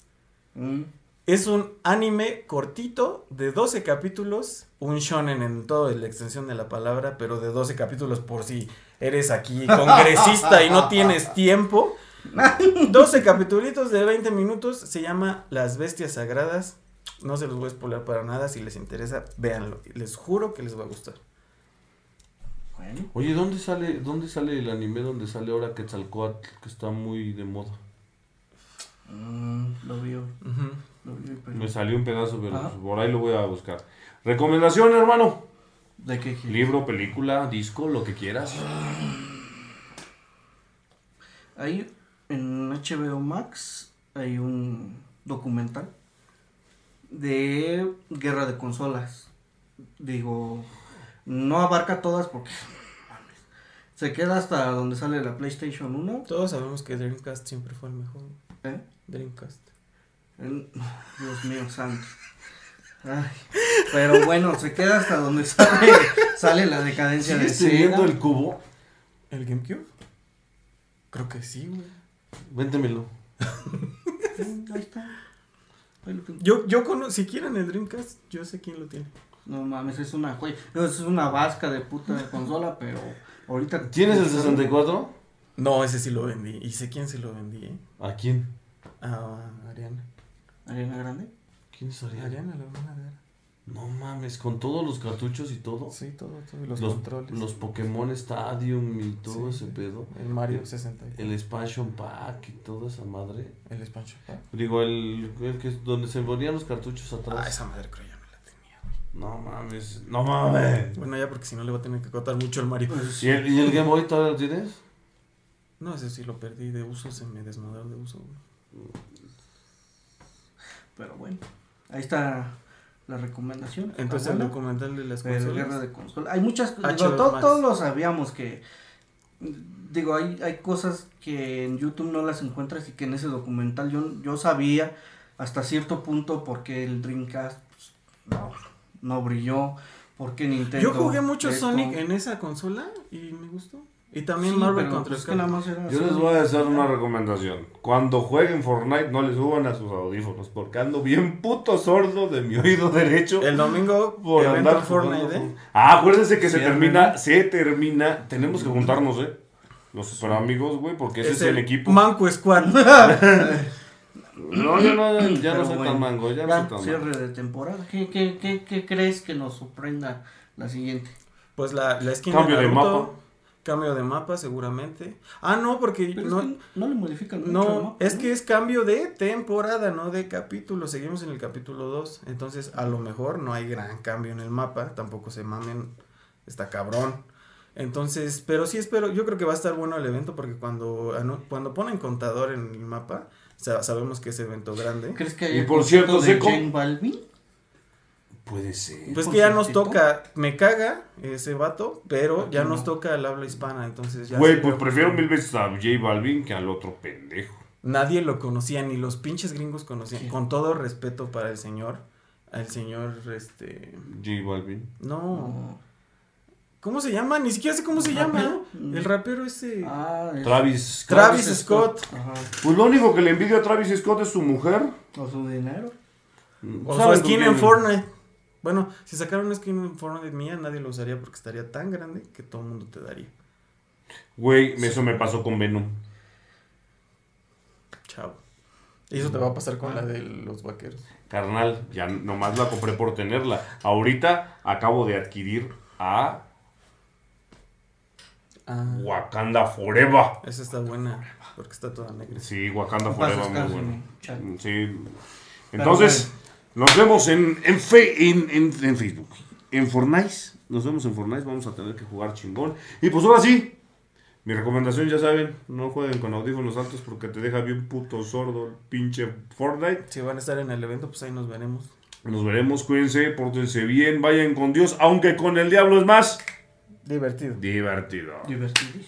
Mm. Es un anime cortito de 12 capítulos, un shonen en toda la extensión de la palabra, pero de 12 capítulos por si eres aquí congresista y no tienes tiempo. 12 capítulos de 20 minutos, se llama Las Bestias Sagradas. No se los voy a spoiler para nada, si les interesa, véanlo. Les juro que les va a gustar. Bueno, Oye, ¿dónde sale, ¿dónde sale el anime donde sale ahora Quetzalcoatl, que está muy de moda? mm, lo vi hoy, Ujú. lo vi hoy, pero- Me salió un pedazo, pero por ahí lo voy a buscar. Recomendación, hermano. ¿De qué? Gil? Libro, película, disco, lo que quieras. Ahí en HBO Max hay un documental de guerra de consolas. Digo, no abarca todas porque se queda hasta donde sale la PlayStation 1. Todos sabemos que Dreamcast siempre fue el mejor. ¿eh? Dreamcast. Dios mío santo. Ay, pero bueno, se queda hasta donde sale, sale la decadencia de ¿Sigues teniendo Sega. el cubo? ¿El GameCube? Creo que sí, güey. Véntemelo. Sí, Ahí está. Ahí lo tengo. Yo, yo conozco, si quieren el Dreamcast, yo sé quién lo tiene. No mames, es una joya. No, Es una vasca de puta de consola, pero ahorita. ¿Tienes el 64? No, ese sí lo vendí. Y sé quién se lo vendí, ¿eh? ¿A quién? A Ariana. Ariana Grande. ¿Quién es Ariana? Ariana, la hermana de. No mames, con todos los cartuchos y todo. Sí, todo, todo. y Los, Los, controles. los Pokémon Stadium y todo Sí, ese sí. pedo. El Mario 60. El expansion pack y toda esa madre. El expansion pack. Digo, el, el que es donde se ponían los cartuchos atrás. Ah, esa madre creo ya no mames, no mames. Bueno, ya porque si no le va a tener que cortar mucho el Mario. Pues, ¿Y el, y el Game Boy todavía lo tienes? No, ese sí lo perdí de uso, se me desmadró de uso. güey. Pero bueno, ahí está la recomendación. Entonces el documental de las consolas. guerra de consolas. Hay muchas digo, to- Max. todos lo sabíamos que digo, hay, hay cosas que en YouTube no las encuentras y que en ese documental yo, yo sabía hasta cierto punto por qué el Dreamcast pues, no brilló, por qué Nintendo. Yo jugué mucho esto. Sonic en esa consola y me gustó. Y también Sí, Marvel pero, contra pues, el que nada más era Yo les voy a hacer una recomendación. Cuando jueguen Fortnite, no les suban a sus audífonos, porque ando bien puto sordo de mi oído derecho. El domingo, por andar Fortnite, ¿eh? Ah, acuérdense que se termina, se termina. Tenemos que juntarnos, ¿eh? Los super amigos, güey, porque ese es, el, equipo. Manco Squad. No, yo no, ya Pero no soy bueno, tan mango, ya, no Ya, soy tan mango. cierre de temporada. ¿Qué, qué, qué, qué crees que nos sorprenda la siguiente? Pues la, la skin Cambio de Naruto, mapa. Cambio de mapa, seguramente. Ah, no, porque Pero no, es que no le modifican mucho, no, ¿no? es que es cambio de temporada, no de capítulo. Seguimos en el capítulo 2. Entonces, a lo mejor no hay gran cambio en el mapa. Tampoco se mamen. Está cabrón. Entonces, pero sí espero. Yo creo que va a estar bueno el evento porque cuando, cuando ponen contador en el mapa, sabemos que es evento grande. ¿Crees que Y hay por cierto, de Jane Balvin? Puede ser. Pues ¿Por que ya nos toca, me caga ese vato, pero Aquí ya no. nos toca el habla hispana, entonces ya. Güey, pues prefiero mil veces a J Balvin que al otro pendejo. Nadie lo conocía, ni los pinches gringos conocían. Con todo respeto para el señor, al señor, este, J Balvin. no, No. ¿Cómo se llama? Ni siquiera sé cómo se llama. ¿Rapero? El rapero ese. Ah, es- Travis. Travis Scott. Ajá. Pues lo único que le envidio a Travis Scott es su mujer. O su dinero. O ¿Saben su skin en Fortnite. Bueno, si sacaran una skin en Fortnite mía, nadie lo usaría porque estaría tan grande que todo el mundo te daría. Güey, eso me pasó con Venom. Chao. Y eso te va a pasar con la de los vaqueros. Carnal, ya nomás la compré por tenerla. Ahorita acabo de adquirir a Ah, Wakanda Forever. esa está buena porque está toda negra. Sí, Wakanda Forever, muy bueno. chat. Sí. Entonces, nos vemos en, en, fe- en, en, en Facebook. En Fortnite. Nos vemos en Fortnite. Vamos a tener que jugar chingón. Y pues ahora sí. Mi recomendación, ya saben, no jueguen con audífonos altos porque te deja bien puto sordo el pinche Fortnite. Si van a estar en el evento, pues ahí nos veremos. Nos veremos, cuídense, pórtense bien, vayan con Dios, aunque con el diablo es más Divertido. divertido. Divertidísimo.